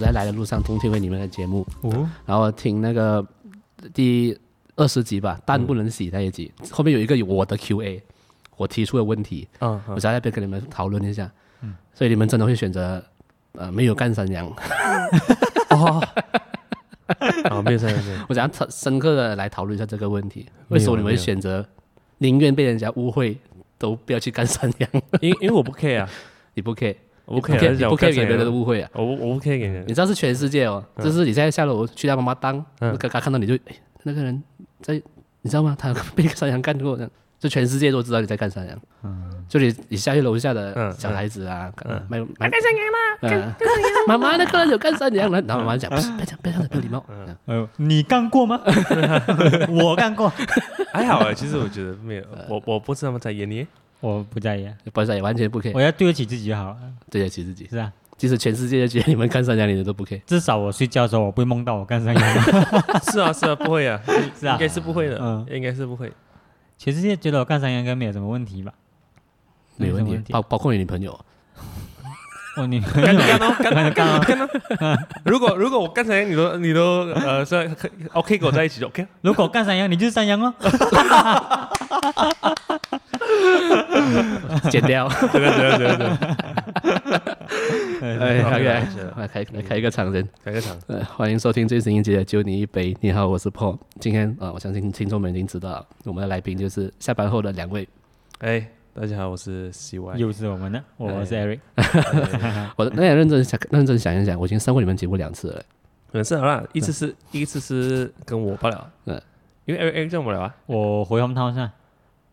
我在来的路上听听回你们的节目，哦，然后听那个第二十集吧，蛋不能洗那一集，后面有一个有我的 Q&A，我提出的问题，嗯，我在那边跟你们讨论一下，所以你们真的会选择呃没有干山羊，哦，啊，没有这样，我想要深刻的来讨论一下这个问题，为什么你们会选择宁愿被人家误会，都不要去干山羊？因因为我不 care 啊，你不 care，我不你 care，你不 care 给别人的误会啊？我我不 care 给人你，知道是全世界哦，就是你现在下楼去他妈妈当，嗯刚刚看到你就，哎，那个人在，你知道吗？他被山羊干过，这样就全世界都知道你在干山羊。就你你下去楼下的嗯小孩子啊，嗯买买干山羊吗？妈妈那个人有干山羊了，然后妈妈讲，不是，别讲，别讲，没有礼貌。嗯这样哎呦，你干过吗？我干过，还好啊，其实我觉得没有，我我不是那么在意你，我不在意啊，不在意完全不 care，我要对得起自己就好了，对得起自己。是啊，即使全世界都觉得你们干山羊，你们都不 care。至少我睡觉的时候我不会梦到我干山羊，是啊是啊，不会啊，是啊。应该是不会的嗯，应该是不会，全世界觉得我干山羊应该没有什么问题吧？没有问题，包包括你女朋友，哦，你 干干哦干干干哦，如果如果我刚才你都你都呃是 OK 跟我在一起就 OK，如果干三羊，你就是三羊哦。剪掉。对对对对对，哎，OK，来开来开一个场人。开个场，呃，欢迎收听最新一集的《就你一杯》。你好，我是 Paul。今天啊、呃，我相信听众们已经知道了，我们的来宾就是下班后的两位。哎，大家好，我是 CY，又是我们的，我是 Eric。我那也认真想认真想一想，我已经上过你们节目两次了。嗯是好啦，一次是一次是跟我罢了，嗯因为 Eric Eric 叫我了啊，我回 home town 上。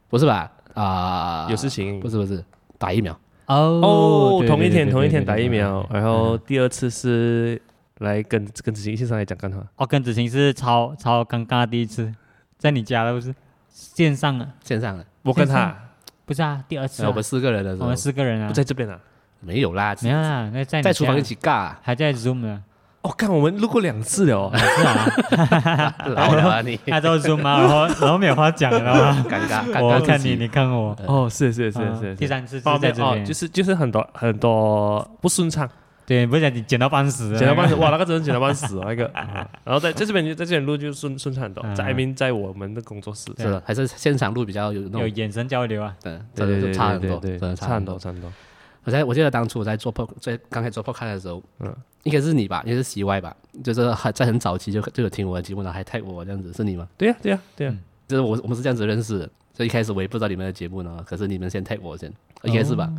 不是吧？啊、有事情。不是不是，打疫苗。哦，对同一天同一天打疫苗，然后第二次是来跟跟子晴线上来讲干话，哦，跟子晴是超超尴尬第一次，在你家了不是？线上的，线上的，我跟他。不是啊，第二次啊、我们四个人的时候。我们四个人啊。不，在这边啊，没有啦，没有啦，那在在厨房一起尬、啊，还在 Zoom 呢，哦，看我们录过两次了哦，是啊，老了啊你，他都 Zoom 啊，然后然后没有话讲了吗？尴尬，尴尬我看你，你看我，哦，是是是啊是，第三次是在这边，就是就是很多很多不顺畅，对，不是讲你剪到半死，剪到半死，哇，那个真的剪到半死哦，那个，啊然后在在这边在这边录就顺顺畅很多，嗯在 mean 在我们的工作室，是的，还是现场录比较有有眼神交流啊，对，对对对差很多，真的差。很多差很多，我在我记得当初我在做 p 在刚开始做 podcast 的时候，嗯嗯，应该是你吧，应该是 CY 吧，就是很在很早期就就有听我的节目，然后还 tag 我这样子，是你吗？对呀对呀对呀，就是我我们是这样子认识的，所以一开始我也不知道你们的节目呢，可是你们先 tag 我先，应该是吧？啊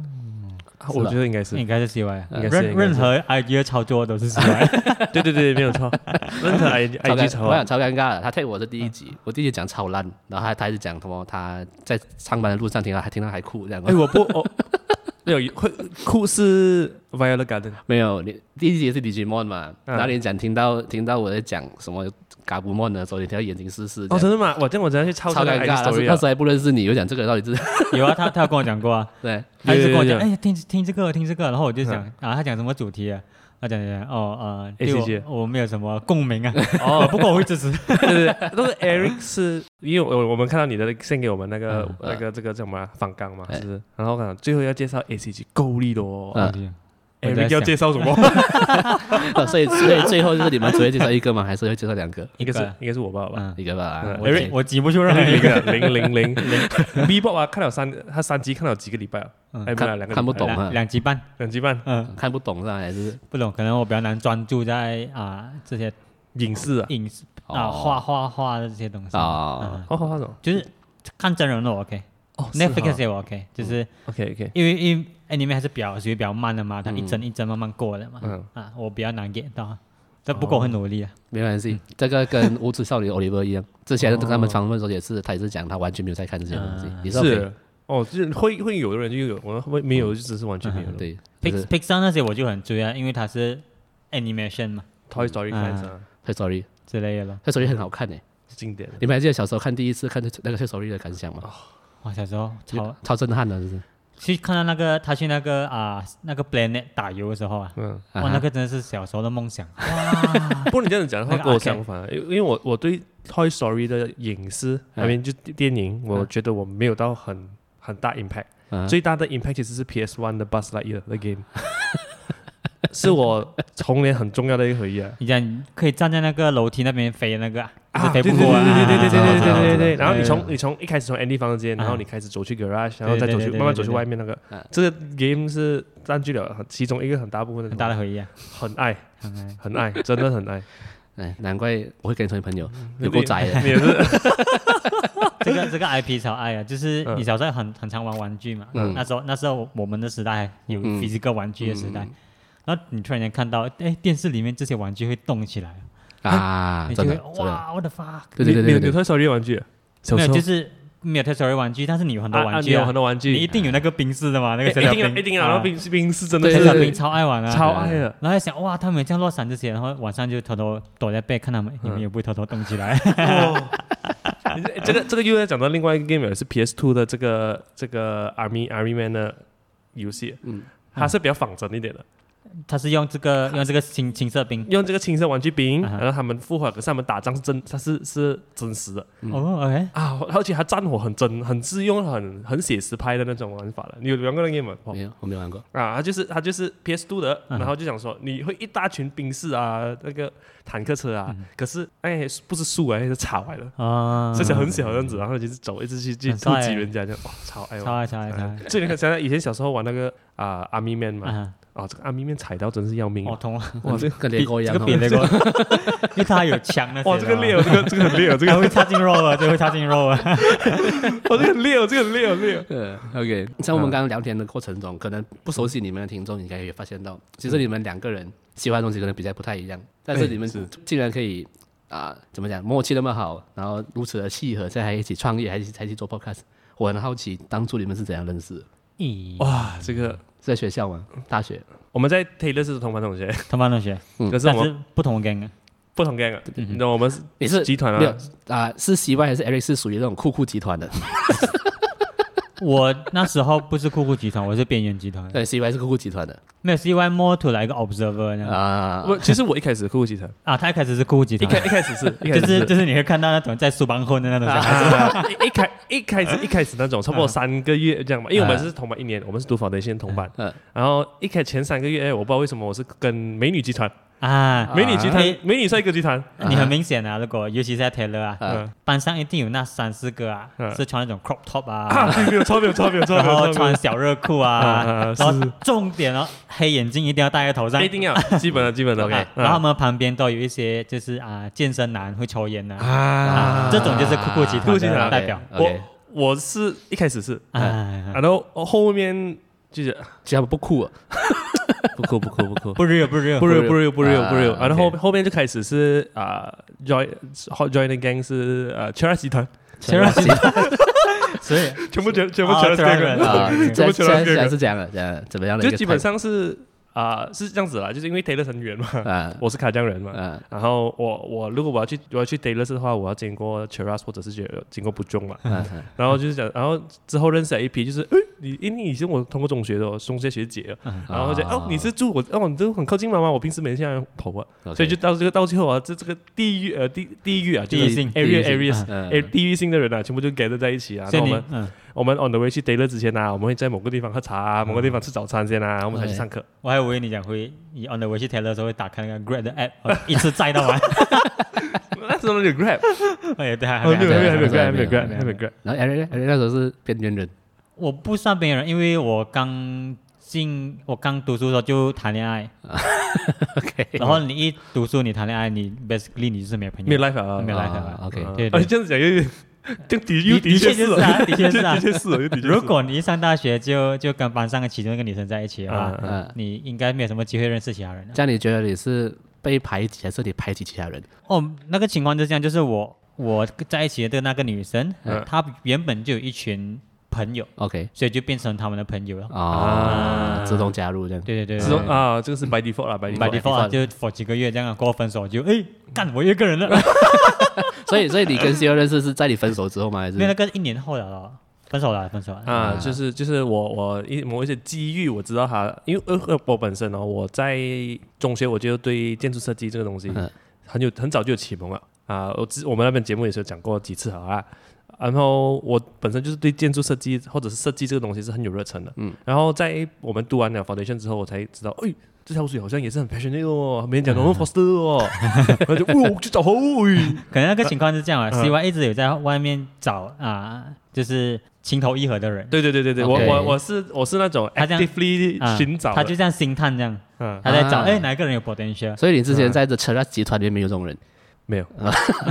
我觉得应该是。应，该是 CY，啊。应该是任任何 idea 操作都是 CY，对对对，没有错，任何 I 超 I G 操作我想超尴尬的。他 tag 我是第一集，我第一集讲超烂，然后他他一直讲什么他在上班的路上听到还听到还哭这样。哎，我不我 没有会酷是 Violet Garden，没有，你第一集是 Digimon 嘛，嗯。然后你讲听到听到我在讲什么 Gabumon 的时候，你听到眼睛湿湿这哦，真的吗？我这样我真的去抄这个超尴尬。那时 story 啊。那时候还不认识你，我讲这个到底是 有啊，他他有跟我讲过啊，对，他一直跟我讲，有有有哎，听听这个听这个，然后我就想啊，他讲什么主题啊？他讲讲哦呃，对 ACG 我我没有什么共鸣啊，哦，不过我会支持。对对对，那个 Eric 是因为我我们看到你的 send 给我们那个嗯。那个这个叫什么啊？访纲嘛，哎。是不是？然后看最后要介绍 ACG 够力的哦嗯我在，Eric 要介绍什么？呃 所以所以最后就是你们只会介绍一个吗？还是会介绍两个？一个是一个。应该是我爸爸。嗯，一个爸爸。我 Eric- 挤我挤不出任何 一个，零个零零零。零 B 博啊，看了三，他三集看了几个礼拜啊？嗯。哎，没有两个看不懂啊。两集半，两集半。嗯，看不懂是吧？还是？不懂，可能我比较难专注在啊这些影视啊，影视啊哦画画画的这些东西。哦。嗯。好好好什就是看真人的我 OK。哦 Netflix 也我 OK，就是，OK OK，因为因为 anime 还是比较属于比较慢的嘛，它一嗯帧一帧慢慢过的嘛。嗯啊，我比较难 get 到，但不过我很努力啊。没关系，这个跟无耻少女 Oliver 一样，之前跟他们访问的时候也是，他也是讲他完全没有在看这些东西嗯，你是 OK 是哦，就是会会有的人就有，我会没有就只是完全没有了。对，Pix 是 Pixar 那些我就很追啊，因为它是 animation 嘛 Toy Story 嗯 fans 啊，Toy Story，之类的咯。Toy Story 很好看诶，是经典的。你们还记得小时候看第一次看那个 Toy Story 的感想吗？哇，小时候超超震撼的，就是去看到那个他去那个啊那个 Planet 打油的时候啊，哇，那个真的是小时候的梦想哇。不过你这样子讲的话，那个跟我 arcade 相反，因因为我我对 Toy Story 的影视，嗯那边就电影，我嗯觉得我没有到很很大 impact。嗯最大的 impact 其实是 PS One 的 Buzz Lightyear 的 game。是我童年很重要的一个回忆啊。你讲你可以站在那个楼梯那边飞那个啊，啊，飞对对对不过啊。对对对对对对对对。啊然后你从你从一开始从 Andy 房间，然后你开始走去 garage，然后再走去对对对慢慢走去对对外面那个啊。这个 game 是占据了很其中一个很大部分的很大的回忆啊，很爱很爱很爱，真的很爱。哎，难怪我会跟你成为朋友，有够宅的。你也是这个这个 IP 超爱啊，就是嗯你小时候很很常玩玩具嘛，嗯那时候那时候我们的时代有嗯 physical 玩具的时代嗯，然后你突然间看到，哎，电视里面这些玩具会动起来，啊，你就会真的，哇，我的 fuck，对对对对对。你你有 Toy Story 玩具没有就是没有 Toy Story 玩具，但是你有很多玩具啊。你有很，多玩具，你一定有那个冰室的嘛，那个一定要小小冰，一定有，然后啊冰冰室真的对是小超爱玩啊，超爱的。然后在想哇，他们这样落伞这些，然后晚上就偷偷躲在被看他们，你们也不会偷偷动起来。哦，这个这个又要讲到另外一个 game 了，是 PS Two 的这个这个 Army Army Man 的游戏，嗯，它是比较仿真一点的，他是用这个用这个青青色兵，用这个青色玩具兵，啊哈然后他们复活，可是他们打仗是真，他是是真实的哦，OK，啊，而且他战火很真，很自用，很很写实派的那种玩法了。你有玩过那个 game 吗？没有，我没有玩过。啊，他就是他就是 PS Two 的，嗯然后就想说你会一大群兵士啊，那个坦克车啊，可是哎不是树哎是草来的。啊，这些很小的样子，然后就是走，一直去去突帅欸击人家，这样哇，超爱玩。超爱超爱超爱，这你看，想想以前小时候玩那个啊阿米 man 嘛，啊，啊这个阿米 man 踩到真是要命啊！好痛啊，哇这个跟雷哥一样哦。这个比那个，因为他有枪那些，哇这个烈哦，这个这个很烈哦，这个会插进肉啊，这个会插进肉啊，哇这个很烈哦，这个很烈哦烈哦。呃，OK，像我们刚刚聊天的过程中，可能不熟悉你们的听众应该也发现到，其实你们两个人喜欢的东西可能比较不太一样，但是你们是竟然可以啊、怎么讲，默契那么好，然后如此的契合，现在还一起创业，还一起还一起做 podcast，我很好奇，当初你们是怎样认识的？咦，哇，这个是在学校吗？大学？我们在 Taylor 是同班同学，同班同学，嗯。可是我们是不同 gang 啊，不同 gang 啊，你知道我们是你是集团没有啊，啊、是 CY 还是 Eric 是属于那种酷酷集团的？我那时候不是酷酷集团，我是边缘集团，对，CY 是酷酷集团的。没有 CY more to 来一个 observer 那样。啊。我其实我一开始酷酷集团，啊，他一开始是酷酷集团。一，开 一开始是，就是就是你会看到那种在书房混的那种小孩子，啊一一开一开始一开始那种差不多三个月这样嘛，因为我们是同班一年，我们是读 foundation 同班，嗯，然后一开前三个月，哎，我不知道为什么我是跟美女集团，啊，美女集团哎，美女帅哥集团，你很明显啊，如果尤其是在 Taylor 啊，啊。嗯班上一定有那三四个啊，嗯是穿那种 crop top 啊，啊，没有错没有错没有超没然后穿小热裤啊，啊啊然后重点哦，黑眼镜一定要戴在头上一。定要基本的基本的 OK，OK，然后他们旁边都有一些就是啊健身男会抽烟的啊。啊，这种就是酷酷集团酷酷集团的代表。OK，我我是一开始是，哎，然后后面就是其实他们不酷啊，不酷不酷不酷。不 real 不 real 不 real 不 real 不 real 不 real，啊然后后后面就开始是啊 join join the gang 是呃 c h e r 集团，所以全部全全部啊 c h e r 突然 gang 啊，全全部全是这样的，这样怎么样的一个？就基本上是啊是这样子啦，就是因为 Taylor 成员嘛，啊。我是卡江人嘛，啊。然后我我如果我要去我要去 Taylor 的话，我要经过 Cheras 或者是经过不中嘛，啊然后就是讲，然后之后认识了一批，就是诶你因为你以前我通过中学的哦，中学学姐哦，然后就哦你是住我哦你都很靠近妈妈？我平时每天这样跑啊，所以就到这个到最后啊，这这个地域呃地地域啊，就是地域性 area 地域 areas 地域性的人啊，全部就 gather 在一起啊，所以我们我们 on the way 去 Taylor 之前啊，我们会在某个地方喝茶啊，某个地方吃早餐先啊，我们才去上课。我还以为你讲会你 on the way 去 Taylor 的时候会打开那个 Grab 的 app，哦一次载到完。那时候有 Grab，哎，对，还还没有还没有还没有还没有 Grab 还没有 Grab 还没有 Grab。然后 Eric Eric 那时候是边缘人。我不算边缘人，因为我刚进我刚读书的时候就谈恋爱，，OK，然后你一读书你谈恋爱，你 basically 你就是没有朋友，没有 life 啊，没有 life 啊。啊。，OK，啊。对这样子讲有点，就的确确是就是啊，的确是啊。如果你一上大学就就跟班上的其中一个女生在一起的话，嗯嗯，你应该没有什么机会认识其他人的。这样你觉得你是被排挤，还是你排挤其他人？哦，那个情况就是这样，就是我我在一起的那个女生，嗯她原本就有一群朋友，OK 所以就变成他们的朋友了。啊，自动加入这样。对对对，自动啊，这个是 by default 啦，by，by default。就 for 几个月这样，过后分手就哎干我一个人了，所以所以你跟 C 二认识是在你分手之后吗？还是没有那个一年后了咯，分手了，分手了。啊，啊就是就是我我一某一些机遇，我知道他，因为呃呃我本身哦，我在中学我就对建筑设计这个东西嗯很有很早就有启蒙了啊。我之我们那边节目也是有讲过几次好啊然后我本身就是对建筑设计或者是设计这个东西是很有热忱的。嗯，然后在我们读完了 foundation 之后，我才知道，哎，这条水好像也是很 passionate 哦，没人讲农 foster 哦，然后就哦去找后，可能那个情况是这样啊，CY 一直有在外面找啊，就是情投意合的人。对对对对对，我我我是我是那种 actively 寻找，他就像星探这样，嗯，他在找哎哪一个人有 potential。所以你之前在这 Cheras 集团里面没有这种人。没有，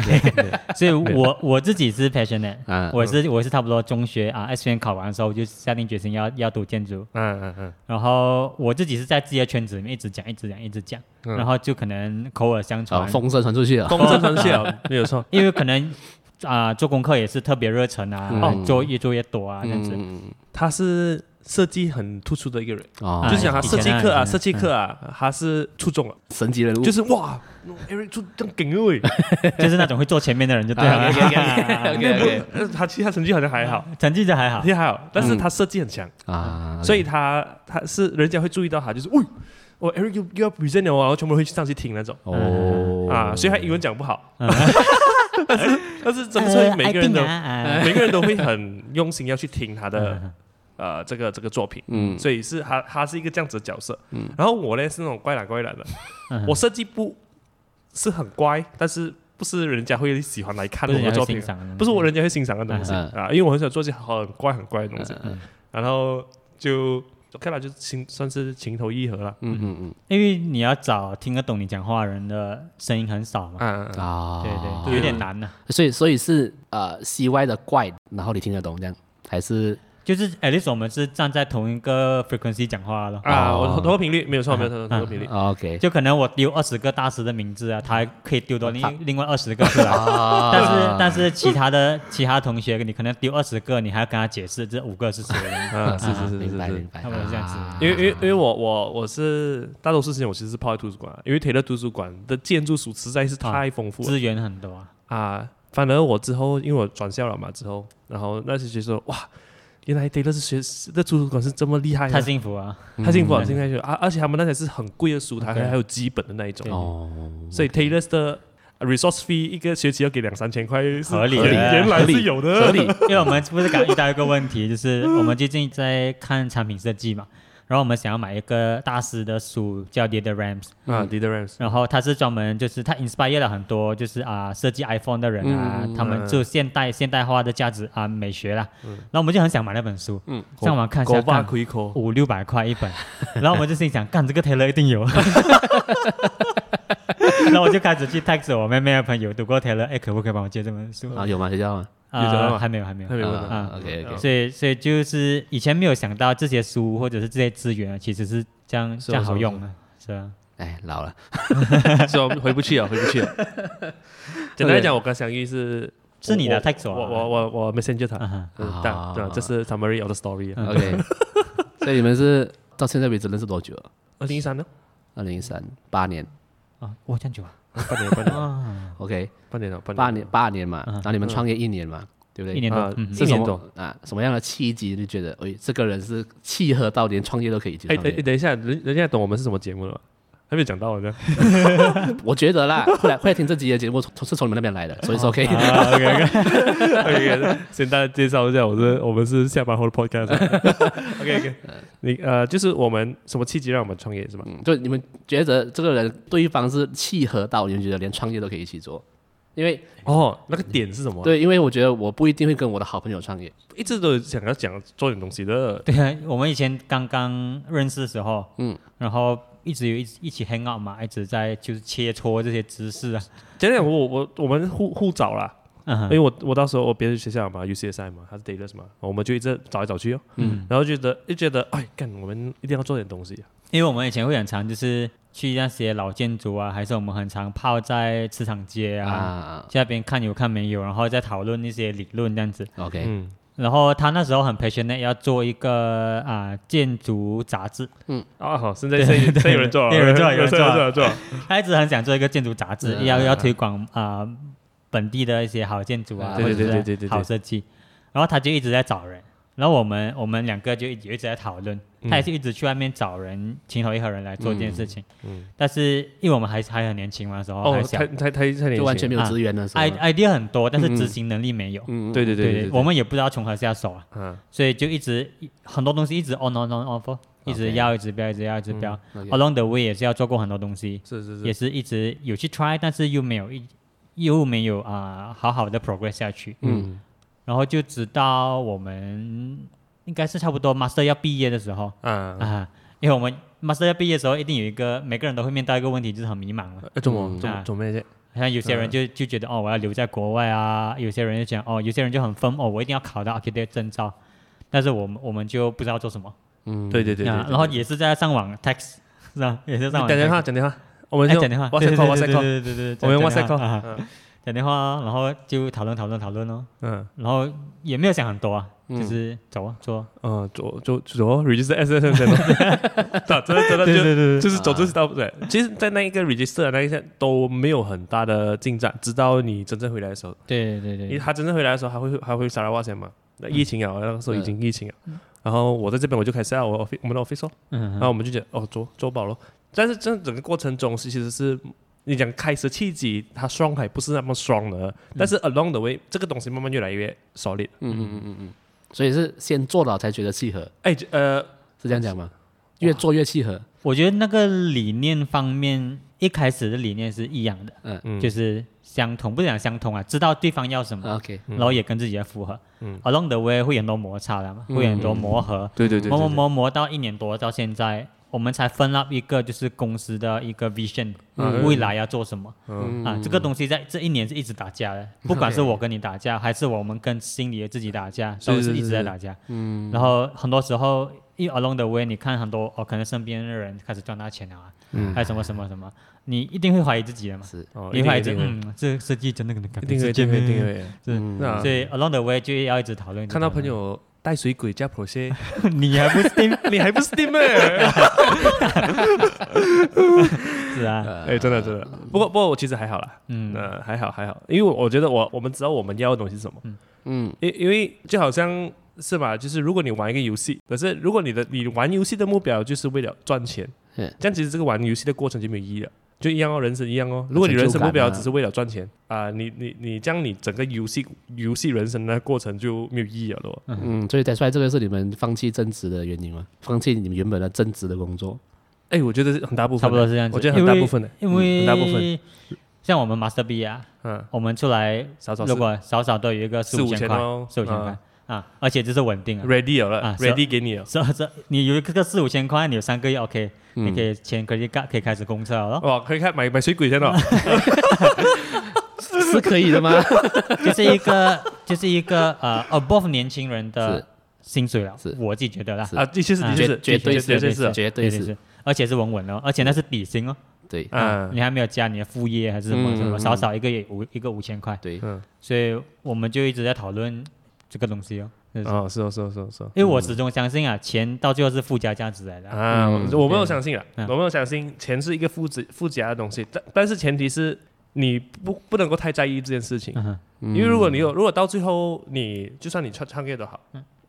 所以我我自己是 passionate，我是我是差不多中学啊，SPM 考完的时候我就下定决心要要读建筑，嗯嗯嗯，然后我自己是在自己的圈子里面一直讲一直讲一直讲，然后就可能口耳相传，风声传出去了，风声传出去 了，没有错，因为可能啊做功课也是特别热忱啊，做越做越多啊这样子，他是。设计很突出的一个人，就是讲他设计课啊，设计课啊，他是出众了，神级人物，就是哇，Eric 出这么劲 就是那种会坐前面的人就对了。他其他成绩好像还好，成绩就还好，成绩还好，但是他设计很强。啊，所以他他是人家会注意到他，就是喂，我 Eric 又又要 present 了，然后全部会去上去听那种，哦，啊，所以他英文讲不好，但是但是真的是每个人都每个人都会很用心要去听他的。呃，这个这个作品，嗯，所以是他他是一个这样子的角色，嗯，然后我呢是那种怪懒怪懒的，我设计不是很乖，但是不是人家会喜欢来看我的作品，不是我人家会欣赏的东西。啊，因为我很喜欢做些很怪很怪的东西，然后就看来就情算是情投意合了，嗯嗯嗯，因为你要找听得懂你讲话的人的声音很少嘛，啊，对对，有点难呢，所以所以是呃 CY 的怪，然后你听得懂这样还是？就是，at least 我们是站在同一个 frequency 讲话了啊，我同个频率没有错，没有错，同个频率。OK，就可能我丢二十个大师的名字啊，他还可以丢到另另外二十个出来，但是但是其他的其他同学，你可能丢二十个，你还要跟他解释这五个是谁？嗯，是是是，明白明白，他们是这样子。因为因为因为我我我是大多数时间我其实是泡在图书馆，因为 Taylor 图书馆的建筑书实在是太丰富，资源很多啊。反而我之后因为我转校了嘛，之后然后那时就说哇。原来 Taylor 是学的图书馆是这么厉害，太幸福啊！太幸福了，现在就啊，而且他们那才是很贵的书，它还还有基本的那一种。哦。所以 Taylor 的 resource fee 一个学期要给两三千块，合理，原来是有的，合理。因为我们不是刚遇到一个问题，就是我们最近在看产品设计嘛。然后我们想要买一个大师的书，叫 Dieter Rams 啊，Dieter Rams。然后他是专门就是他 inspire 了很多就是啊设计 iPhone 的人啊，他们就现代现代化的价值啊美学啦。然后我们就很想买那本书，嗯，上网看一下，看五六百块一本。然后我们就心想，干这个 Taylor 一定有。然后我就开始去 text 我妹妹的朋友读过 Taylor，哎，可不可以帮我借这本书？啊，有吗？学校吗？啊，还没有，还没有，还没有啊。OK OK，所以，所以就是以前没有想到这些书或者是这些资源，其实是这样这样好用的，是啊？哎，老了，说回不去了，回不去了。简单来讲，我跟祥玉是 是你的 text，我我我我 messenger 他，对对，这是 summary of the story。OK，所以你们是到现在为止认识多久？二零一三呢？二零一三，八年啊，哇，这样久啊。半年，半年，OK，半年了，八年，八年嘛，然后你们创业一年嘛，对不对？一年多，一年多啊？什么样的契机你觉得，哎，这个人是契合到连创业都可以？哎，等一下，人人家懂我们是什么节目了吗？还没讲到呢，我觉得啦，会来会来听这集的节目，从是从你们那边来的，所以说可以。OK，OK，先大家介绍一下，我是我们是下班后的 Podcast。OK，OK，你呃，就是我们什么契机让我们创业是吗？就你们觉得这个人对方是契合到，你们觉得连创业都可以一起做？因为哦，那个点是什么？对，因为我觉得我不一定会跟我的好朋友创业，一直都想要讲做点东西的。对啊，我们以前刚刚认识的时候，嗯，然后。一直有一一起 hang out 嘛，一直在就是切磋这些知识啊。讲讲我我我们互互找啦，因为我我到时候我别的学校嘛，UCSI 嘛，他是 Taylor 嘛，我们就一直找来找去哦。嗯。然后觉得就觉得哎，干我们一定要做点东西。因为我们以前会很常就是去那些老建筑啊，还是我们很常泡在磁场街啊，去那边看有看没有，然后再讨论那些理论这样子。OK。嗯。然后他那时候很 passionate，要做一个啊建筑杂志。嗯，啊好，现在现在有人做，有人做，有人做，有人做。他一直很想做一个建筑杂志，要要推广啊本地的一些好建筑啊，或者是好设计。然后他就一直在找人，然后我们我们两个就一直一直在讨论，他也是一直去外面找人，情投意合人来做这件事情。嗯，但是因为我们还还很年轻嘛，时候还小，太太太年轻，就完全没有资源的时候，idea 很多，但是执行能力没有。嗯，对对对对，我们也不知道从何下手啊。嗯，所以就一直很多东西一直 on on on off，一直要一直标一直要一直标。Along the way 也是要做过很多东西，是是是，也是一直有去 try，但是又没有一又没有啊好好的 progress 下去。嗯，然后就直到我们。应该是差不多 master 要毕业的时候，嗯啊，因为我们 master 要毕业的时候，一定有一个每个人都会面对一个问题，就是很迷茫了。怎么怎么怎么像有些人就就觉得哦，我要留在国外啊，有些人就讲哦，有些人就很疯哦，我一定要考到 architect 证照，但是我们我们就不知道做什么。嗯，对对对。然后也是在上网 text 是吧？也是上网。讲电话讲电话，我们讲电话。对对对对对对，我们 WhatsApp 打电话，然后就讨论讨论讨论哦。嗯，然后也没有想很多啊。就是走啊，走，嗯，走走走，register S S N，真的真的就就是走就是到对。其实，在那一个 register 那一天都没有很大的进展，直到你真正回来的时候。对对对。因为他真正回来的时候，还会还会沙拉瓦先嘛？那疫情啊，那个时候已经疫情了。然后我在这边我就开始啊，我我们的 office 哦，然后我们就觉得哦，做做饱了。但是这整个过程中是其实是你讲开始契机，它 strong 还不是那么 strong 的，但是 along the way 这个东西慢慢越来越 solid。嗯嗯嗯嗯嗯。所以是先做了才觉得契合，哎，呃，是这样讲吗？越做越契合。我觉得那个理念方面，一开始的理念是一样的，嗯，就是相同，不是讲相同啊，知道对方要什么，OK，然后也跟自己的符合，嗯，Along the way 会有很多摩擦的嘛，会有很多磨合，对对对，磨磨磨磨到一年多到现在。我们才分了一个就是公司的一个 vision，未来要做什么啊？这个东西在这一年是一直打架的，不管是我跟你打架，还是我们跟心里的自己打架，都是一直在打架。嗯，然后很多时候一 along the way，你看很多哦，可能身边的人开始赚大钱了，嗯，还有什么什么什么，你一定会怀疑自己的嘛？是，你会怀疑，嗯，这设计真的可能改变世界？对对对，是，所以 along the way 就要一直讨论。看到朋友。带水鬼加婆些，你还不 steam？你还不 steam 咩？是啊，哎，真的真的。不过不过我其实还好啦，嗯，还好还好，因为我觉得我我们知道我们要的东西是什么，嗯，因因为就好像是吧，就是如果你玩一个游戏，可是如果你的你玩游戏的目标就是为了赚钱，这样其实这个玩游戏的过程就没有意义了。就一样哦，人生一样哦。如果你人生目标只是为了赚钱啊，你你你这样，你整个游戏游戏人生的过程就没有意义了咯。嗯，所以才说来，这个是你们放弃正职的原因吗？放弃你们原本的正职的工作？哎，我觉得是很大部分，差不多是这样子。我觉得很大部分的，因为很大部分，像我们 Master B 啊，嗯，我们出来少少，如果少少都有一个四五千块，四五千块。啊，而且就是稳定，ready 了啊，ready 给你了。是是，你有一个四五千块，你有三个月 OK，你可以钱可以可以开始公车了。哇，可以开买买水鬼先了，是可以的吗？就是一个就是一个呃 above 年轻人的薪水了，是我自己觉得啦。啊，的确是的确是绝对是绝对是绝对是，而且是稳稳的，而且那是底薪哦。对，嗯，你还没有加你的副业还是什么什么，少少一个月五一个五千块。对，所以我们就一直在讨论。这个东西哦，哦，是哦，是哦，是哦，是。因为我始终相信啊，钱到最后是附加价值来的啊。我没有相信啊，我没有相信钱是一个附附加的东西，但但是前提是你不不能够太在意这件事情，因为如果你有，如果到最后你就算你创创业都好，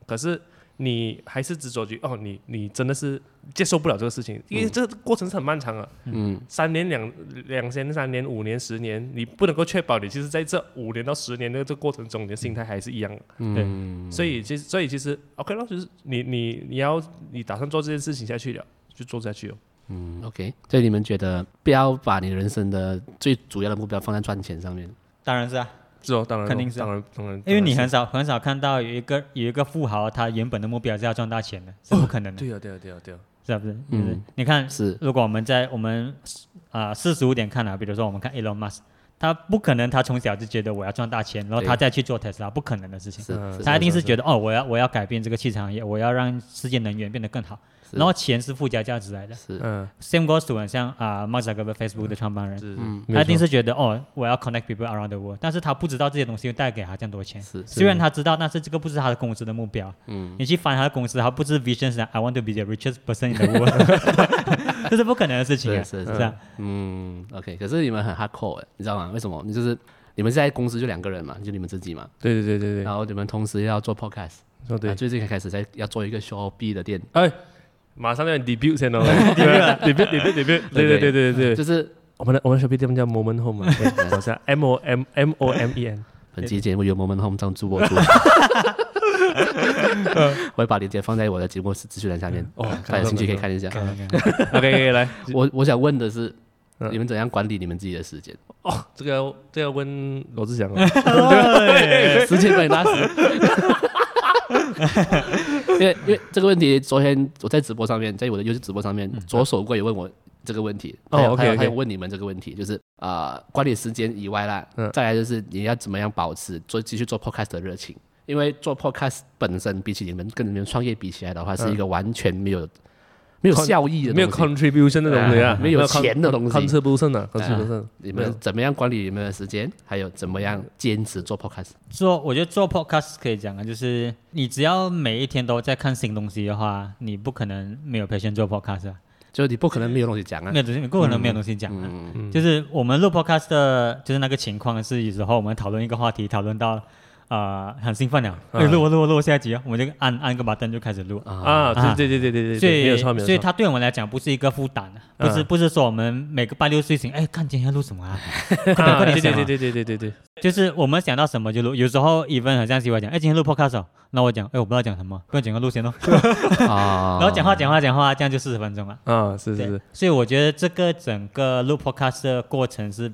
可是。你还是执着于哦，你你真的是接受不了这个事情，因为这个过程是很漫长啊。嗯，三年两两年三年五年十年，你不能够确保你其实在这五年到十年的这个过程中，你的心态还是一样。嗯，对，所以其实所以其实 OK 咯，就是你你你要你打算做这件事情下去了，就做下去哦。嗯，OK，所以你们觉得不要把你人生的最主要的目标放在赚钱上面？当然是啊。是哦，当然，肯定是，当然，当然，因为你很少很少看到有一个有一个富豪，他原本的目标是要赚大钱的，是不可能的。对啊，对啊，对啊，对啊，是不是？嗯，你看，是。如果我们在我们啊四十五点看啊，比如说我们看 Elon Musk，他不可能他从小就觉得我要赚大钱，然后他再去做特斯拉，不可能的事情。是，他一定是觉得哦，我要我要改变这个汽车行业，我要让世界能源变得更好，然后钱是附加价值来的。是，嗯，same goes to 像啊，Mark Zuckerberg Facebook 的创办人，嗯，他一定是觉得哦，我要 connect people around the world，但是他不知道这些东西会带给他这样多钱。是，虽然他知道，但是这个不是他的公司的目标。嗯，你去翻他的公司，他不是 vision 是 I want to be the richest person in the world，这是不可能的事情啊。是是是，嗯，OK，可是你们很 hardcore，你知道吗？为什么？你就是你们现在公司就两个人嘛，就你们自己嘛。对对对对对。然后你们同时要做 podcast。哦对，最近开始在要做一个 Shopee 的店。哎。马上要 debut 先哦，debut debut debut，对对对对对，就是我们的我们的 Shopee 店叫 Moment Home 嘛，等下 M O M M O M E N。本期节目由 Moment Home 赞助播出，我会把链接放在我的节目资讯栏下面，哦，大家有兴趣可以看一下。OK，来，我我想问的是，你们怎样管理你们自己的时间？哦，这个要这个问罗志祥哦，时间管理大师。因为因为这个问题，昨天我在直播上面，在我的优质直播上面，左手过也问我这个问题。哦，OK，还有问你们这个问题，就是啊、呃，管理时间以外啦，嗯，再来就是你要怎么样保持做继续做 podcast 的热情？因为做 podcast 本身比起你们跟你们创业比起来的话，是一个完全没有。没有效益的，没有 contribution 的东西啊，没有钱的东西。contribution 啊，contribution。你们怎么样管理你们的时间？还有怎么样坚持做 podcast？做，我觉得做 podcast 可以讲啊，就是你只要每一天都在看新东西的话，你不可能没有 passion 做 podcast 啊。就你不可能没有东西讲啊，没有东西，你不可能没有东西讲啊。就是我们录 podcast 的，就是那个情况是有时候我们讨论一个话题，讨论到。啊，很兴奋了！录录录录，下一集啊，我们就按按个 button 就开始录啊！对对对对对对，所以没有错没有错。所以它对我们来讲不是一个负担，不是不是说我们每个拜六睡醒，哎，看今天要录什么啊？快点快点，对对对对对对对，就是我们想到什么就录。有时候 even 很像喜欢讲，哎，今天录 podcast，那我讲，哎，我不知道讲什么，不用讲个路线哦。然后讲话讲话讲话，这样就四十分钟了。啊，是是是。所以我觉得这个整个录 podcast 的过程是。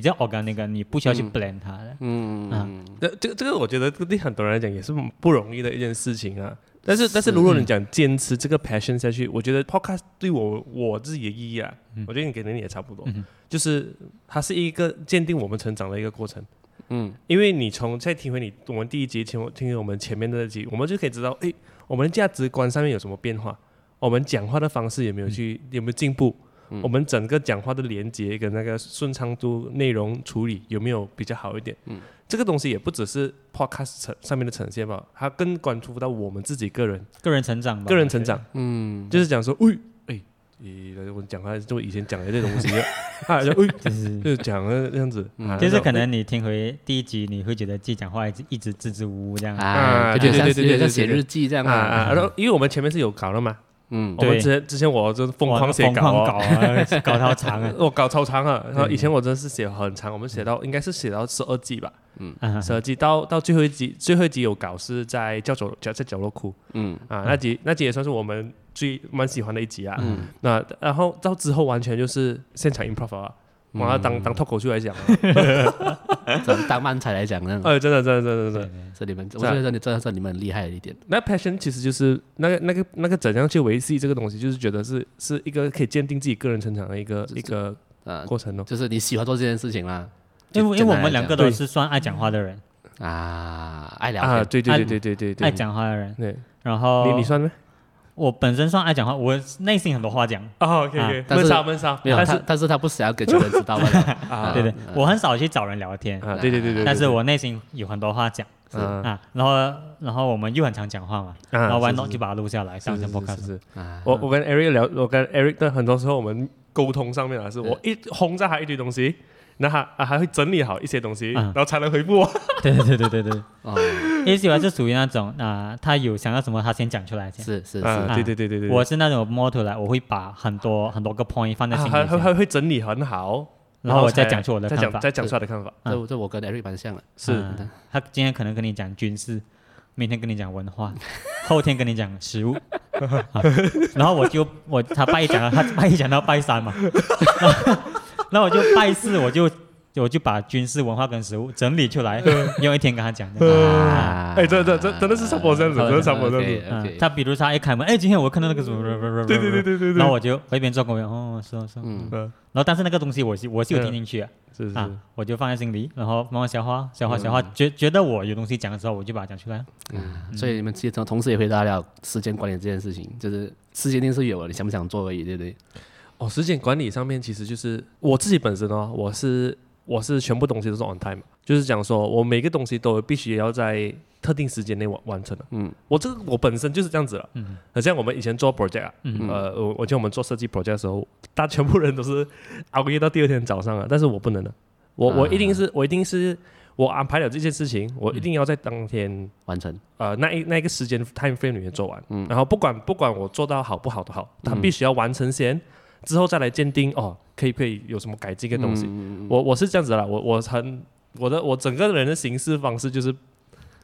比较 organic，你不需要去 blend 它的。嗯嗯，这这个这个，我觉得对很多人来讲也是不容易的一件事情啊。但是但是，如果你讲坚持这个 passion 下去，我觉得 podcast 对我我自己的意义啊，我觉得你给的你也差不多，就是它是一个鉴定我们成长的一个过程。嗯，因为你从再听回你我们第一集听听回我们前面的那集，我们就可以知道，诶，我们的价值观上面有什么变化，我们讲话的方式有没有去有没有进步。我们整个讲话的连接跟那个顺畅度、内容处理有没有比较好一点？嗯，这个东西也不只是 podcast 呈上面的呈现吧，它更关乎到我们自己个人、个人成长吧。个人成长，嗯，就是讲说，喂，哎，诶，我讲话就以前讲的这东西，啊，就喂，就是 讲了这样子，就是可能你听回第一集，你会觉得自己讲话一直一直支支吾吾这样。啊，对对对对，像写日记这样啊，然后因为我们前面是有搞了嘛。嗯，我们之前之前我就疯狂写稿，稿啊，搞超长啊，我搞超长啊。然后以前我真的是写很长，我们写到应该是写到十二季吧，嗯，十二季到到最后一集，最后一集有稿是在角角在角落哭，嗯啊，那集那集也算是我们最蛮喜欢的一集啊。嗯，那然后到之后完全就是现场 improv 啊。我要当当脱口秀来讲，当漫才来讲呢？哎，真的真的真的真的，是你们，我觉得你真的是你们很厉害的一点。那 passion 其实就是那个那个那个怎样去维系这个东西，就是觉得是是一个可以鉴定自己个人成长的一个一个呃过程哦。就是你喜欢做这件事情啦，因为因为我们两个都是算爱讲话的人啊，爱聊啊，对对对对对对，爱讲话的人。对，然后你你算吗？我本身算爱讲话，我内心很多话讲。哦，OK，闷骚闷骚，没有，但是但是他不想要给别人知道 啊。对对，我很少去找人聊天。啊，对对对对。但是我内心有很多话讲。啊，然后然后我们又很常讲话嘛，然后完了就把它录下来，上成 podcast。我我跟 Eric 聊，我跟 Eric 的很多时候我们沟通上面啊，是我一轰炸他一堆东西。那他啊还会整理好一些东西，然后才能回复我。对对对对对对。哦，因为喜欢是属于那种啊，他有想要什么，他先讲出来。是是是，对对对对对。我是那种摸出来，我会把很多很多个 point 放在心里。他他会整理很好，然后我再讲出我的看法，再讲出来的看法。这这我跟 Eric 蛮像的。是，他今天可能跟你讲军事，明天跟你讲文化，后天跟你讲食物。然后我就我他拜一讲了，他拜一讲到拜三嘛。那我就拜四，我就我就把军事文化跟食物整理出来，用一天跟他讲。啊，哎，这这这真的是差不多这样子，真的差不多这样子。他比如他一开门，哎，今天我看到那个什么，对对对对对，然后我就一边做工，哦，是是，嗯，然后但是那个东西我是我是有听进去啊，是是，我就放在心里，然后慢慢消化消化消化，觉觉得我有东西讲的时候，我就把它讲出来。嗯，所以你们其实同时也回答了时间管理这件事情，就是时间一定是有了，你想不想做而已，对不对？哦，时间管理上面其实就是我自己本身哦，我是。我是全部东西都是 on time，就是讲说我每个东西都必须要在特定时间内完完成的。嗯，我这个我本身就是这样子了。嗯，好像我们以前做 project 啊，嗯、呃，我我记得我们做设计 project 的时候，大家全部人都是熬夜到第二天早上啊，但是我不能的，我我一定是我一定是我安排了这件事情，我一定要在当天完成。呃，那一那一个时间 time frame 里面做完。嗯，然后不管不管我做到好不好都好，他必须要完成先。之后再来鉴定哦，可以可以有什么改进的东西？嗯、我我是这样子啦，我我很我的我整个人的行事方式就是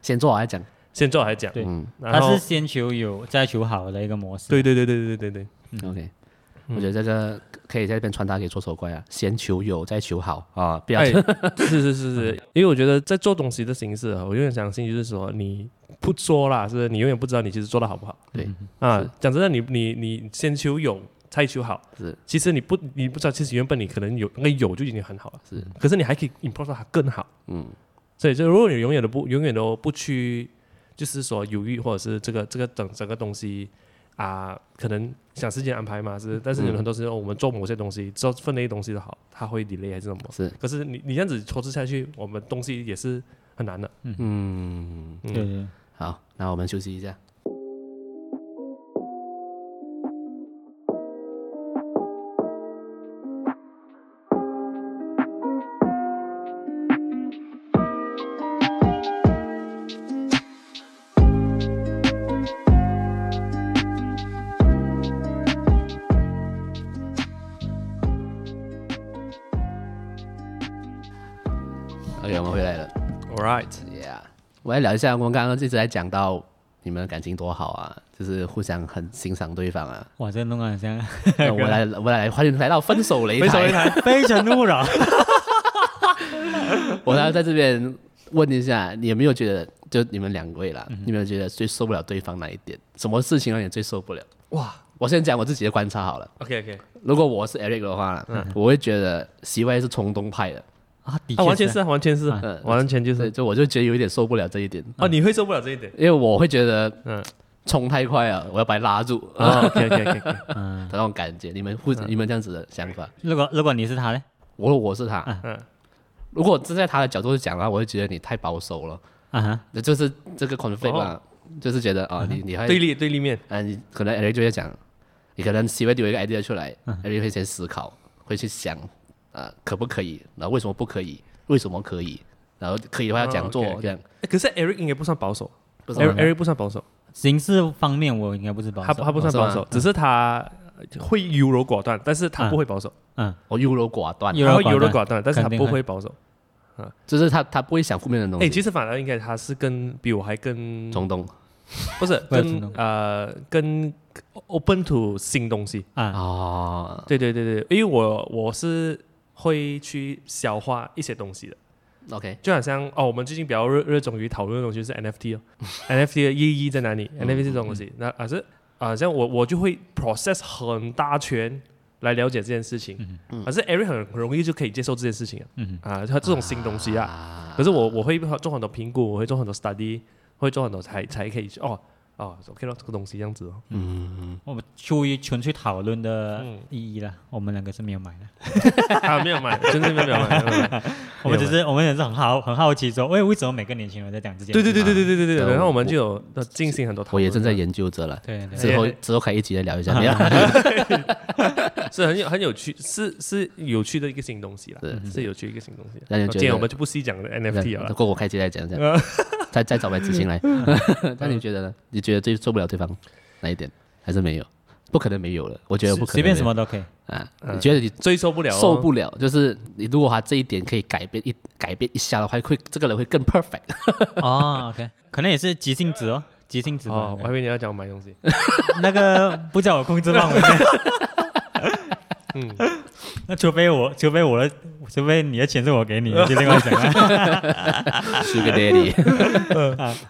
先做好再讲，先做好再讲。对，嗯、他是先求有再求好的一个模式。对对对对对对对。嗯、OK，我觉得这个可以在这边传达给做手怪啊，先求有再求好啊，不要、哎。是是是是，因为我觉得在做东西的形式啊，我永远相信就是说你不做啦，是不是？你永远不知道你其实做的好不好。对啊，讲真的，你你你先求有。才求好。是，其实你不你不知道，其实原本你可能有那个有就已经很好了，是，可是你还可以 improve 它更好，嗯，所以就如果你永远都不永远都不去，就是说犹豫或者是这个这个整整个东西啊，可能想时间安排嘛是，但是有很多时候我们做某些东西做分类东西的好，它会 delay 还是什么，是，可是你你这样子拖滞下去，我们东西也是很难的，嗯。嗯，对对，好，那我们休息一下。我来聊一下，我们刚刚一直在讲到你们的感情多好啊，就是互相很欣赏对方啊。哇，这弄得很像。我来，我来，欢迎来到分手擂台。分手擂台，非诚勿扰。我来在这边问一下，你有没有觉得，就你们两位啦，嗯、你有没有觉得最受不了对方哪一点？什么事情让你最受不了？哇，我先讲我自己的观察好了。OK OK，如果我是 Eric 的话，嗯、我会觉得 CY 是冲动派的。啊，完全是，完全是，嗯，完全就是，就我就觉得有一点受不了这一点。哦，你会受不了这一点，因为我会觉得，嗯，冲太快了，我要把它拉住。OK OK OK，嗯，的那种感觉，你们会，你们这样子的想法？如果如果你是他呢？我我是他，嗯，如果站在他的角度讲的话，我会觉得你太保守了。啊哈，那就是这个 conflict 嘛，就是觉得啊，你你还对立对立面，嗯，你可能 Eric 就会讲，你可能 C 位丢一个 idea 出来，Eric 会先思考，会去想。啊，可不可以？然后为什么不可以？为什么可以？然后可以的话要讲座这样。可是 Eric 应该不算保守，Eric 不算保守。形式方面我应该不是保守，他他不算保守，只是他会优柔寡断，但是他不会保守。嗯，我优柔寡断，然后优柔寡断，但是他不会保守。啊，就是他他不会想负面的东西。哎，其实反而应该他是跟比我还更冲动，不是 跟呃跟 open to 新东西啊。哦，对对对对，因为我我是。会去消化一些东西的，OK，就好像哦，我们最近比较热热衷于讨论的东西是 NFT 哦，NFT 的意义在哪里？NFT 这种东西，那啊是啊，像我我就会 process 很大圈来了解这件事情，可是 Eric 很容易就可以接受这件事情啊，啊，他这种新东西啊，可是我我会做很多评估，我会做很多 study，会做很多才才可以哦。哦，OK 了，这个东西这样子哦。嗯，我们出于纯粹讨论的意义了，我们两个是没有买的。啊，没有买，真的没有买。我们只是，我们也是很好很好奇说，为为什么每个年轻人在讲这件事？对对对对对对对对。然后我们就有进行很多讨论。我也正在研究着了。对对。之后之后可以一起来聊一下。是很有很有趣，是是有趣的一个新东西了。是是有趣一个新东西。那今天我们就不细讲的 NFT 了。过我开机来讲讲。再 再找来执行来。那你觉得呢？你？觉得最受不了对方哪一点？还是没有？不可能没有了。我觉得不可能。随便什么都可以啊。你觉得你最受不了？受不了就是你，如果他这一点可以改变一改变一下的话，会这个人会更 perfect。哦，OK，可能也是急性子哦，急性子哦。我还以为你要讲买东西，那个不叫我控制范围内。嗯，那除非我，除非我的，除非你的钱是我给你的，就另外讲了。是个 daddy。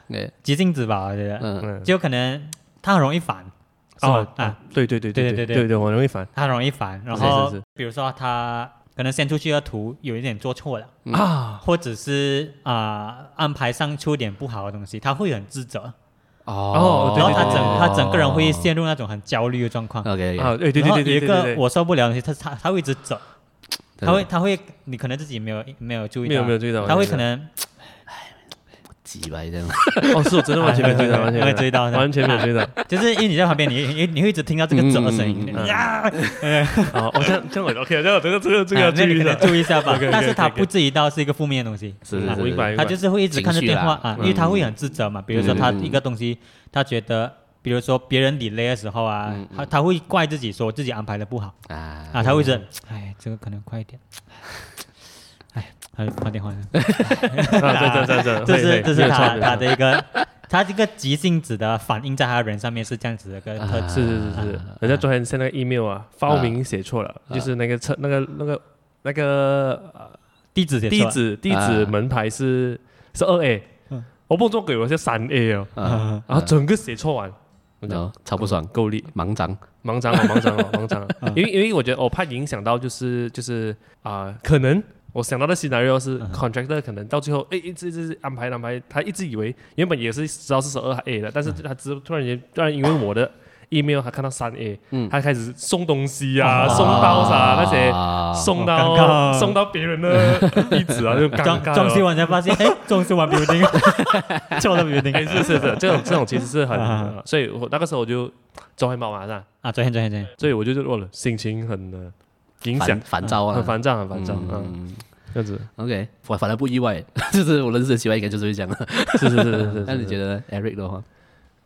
对，急性子吧，我觉得，嗯，就可能他很容易烦。哦啊，对对对对对对对对，我容易烦，他很容易烦。然后，比如说他可能先出去的图有一点做错了啊，或者是啊安排上出点不好的东西，他会很自责。哦，然后他整他整个人会陷入那种很焦虑的状况。OK，啊，对对对对对，有一个我受不了的东西，他他他会一直走，他会他会，你可能自己没有没有注意到，没有没有注意到，他会可能。几吧这样哦，是我真的完全没追到，完全没追到，完全没有追到。就是因为你在旁边，你你你会一直听到这个走的声音。呀，好，我 这样这样我 OK，这样这个这个这个注意一下，注意一下吧。但是他不至于到是一个负面的东西，是是是，他就是会一直看着电话啊，因为他会很自责嘛。比如说他一个东西，他觉得，比如说别人 delay 的时候啊，他他会怪自己，说自己安排的不好。啊。啊，他会觉得，哎，这个可能快一点。他挂电话了，对对对对，这是这是他他的一个，他这个急性子的反应在他人上面是这样子的，个特质。是是是是，人家昨天 send 那个 email 啊，发明写错了，就是那个车那个那个那个地址地址地址门牌是是二 A，我不做鬼我是三 A 哦，然后整个写错完，超不爽，够力，盲张。盲张盲张盲张，因为因为我觉得我怕影响到就是就是啊可能。我想到的 scenario 是 contractor 可能到最后，哎，一直一直安排安排，他一直以为原本也是知道是十二 A 的，但是他只突然间突然因为我的 email 他看到三 A，他开始送东西啊，送到啥那些送到送到别人的 地址啊，就尴尬。装修完才发现，哎，装修完不一定，错了不一定，是是是，这种这种其实是很，所以我那个时候我就昨天忙完了啊，昨天昨天昨天，所以我就忘了，心情很影响烦躁啊，很烦躁很烦躁，嗯。这样子，OK，我反而不意外，就是我认识的奇怪应该就是会这样。是是是是是。那你觉得 Eric 的话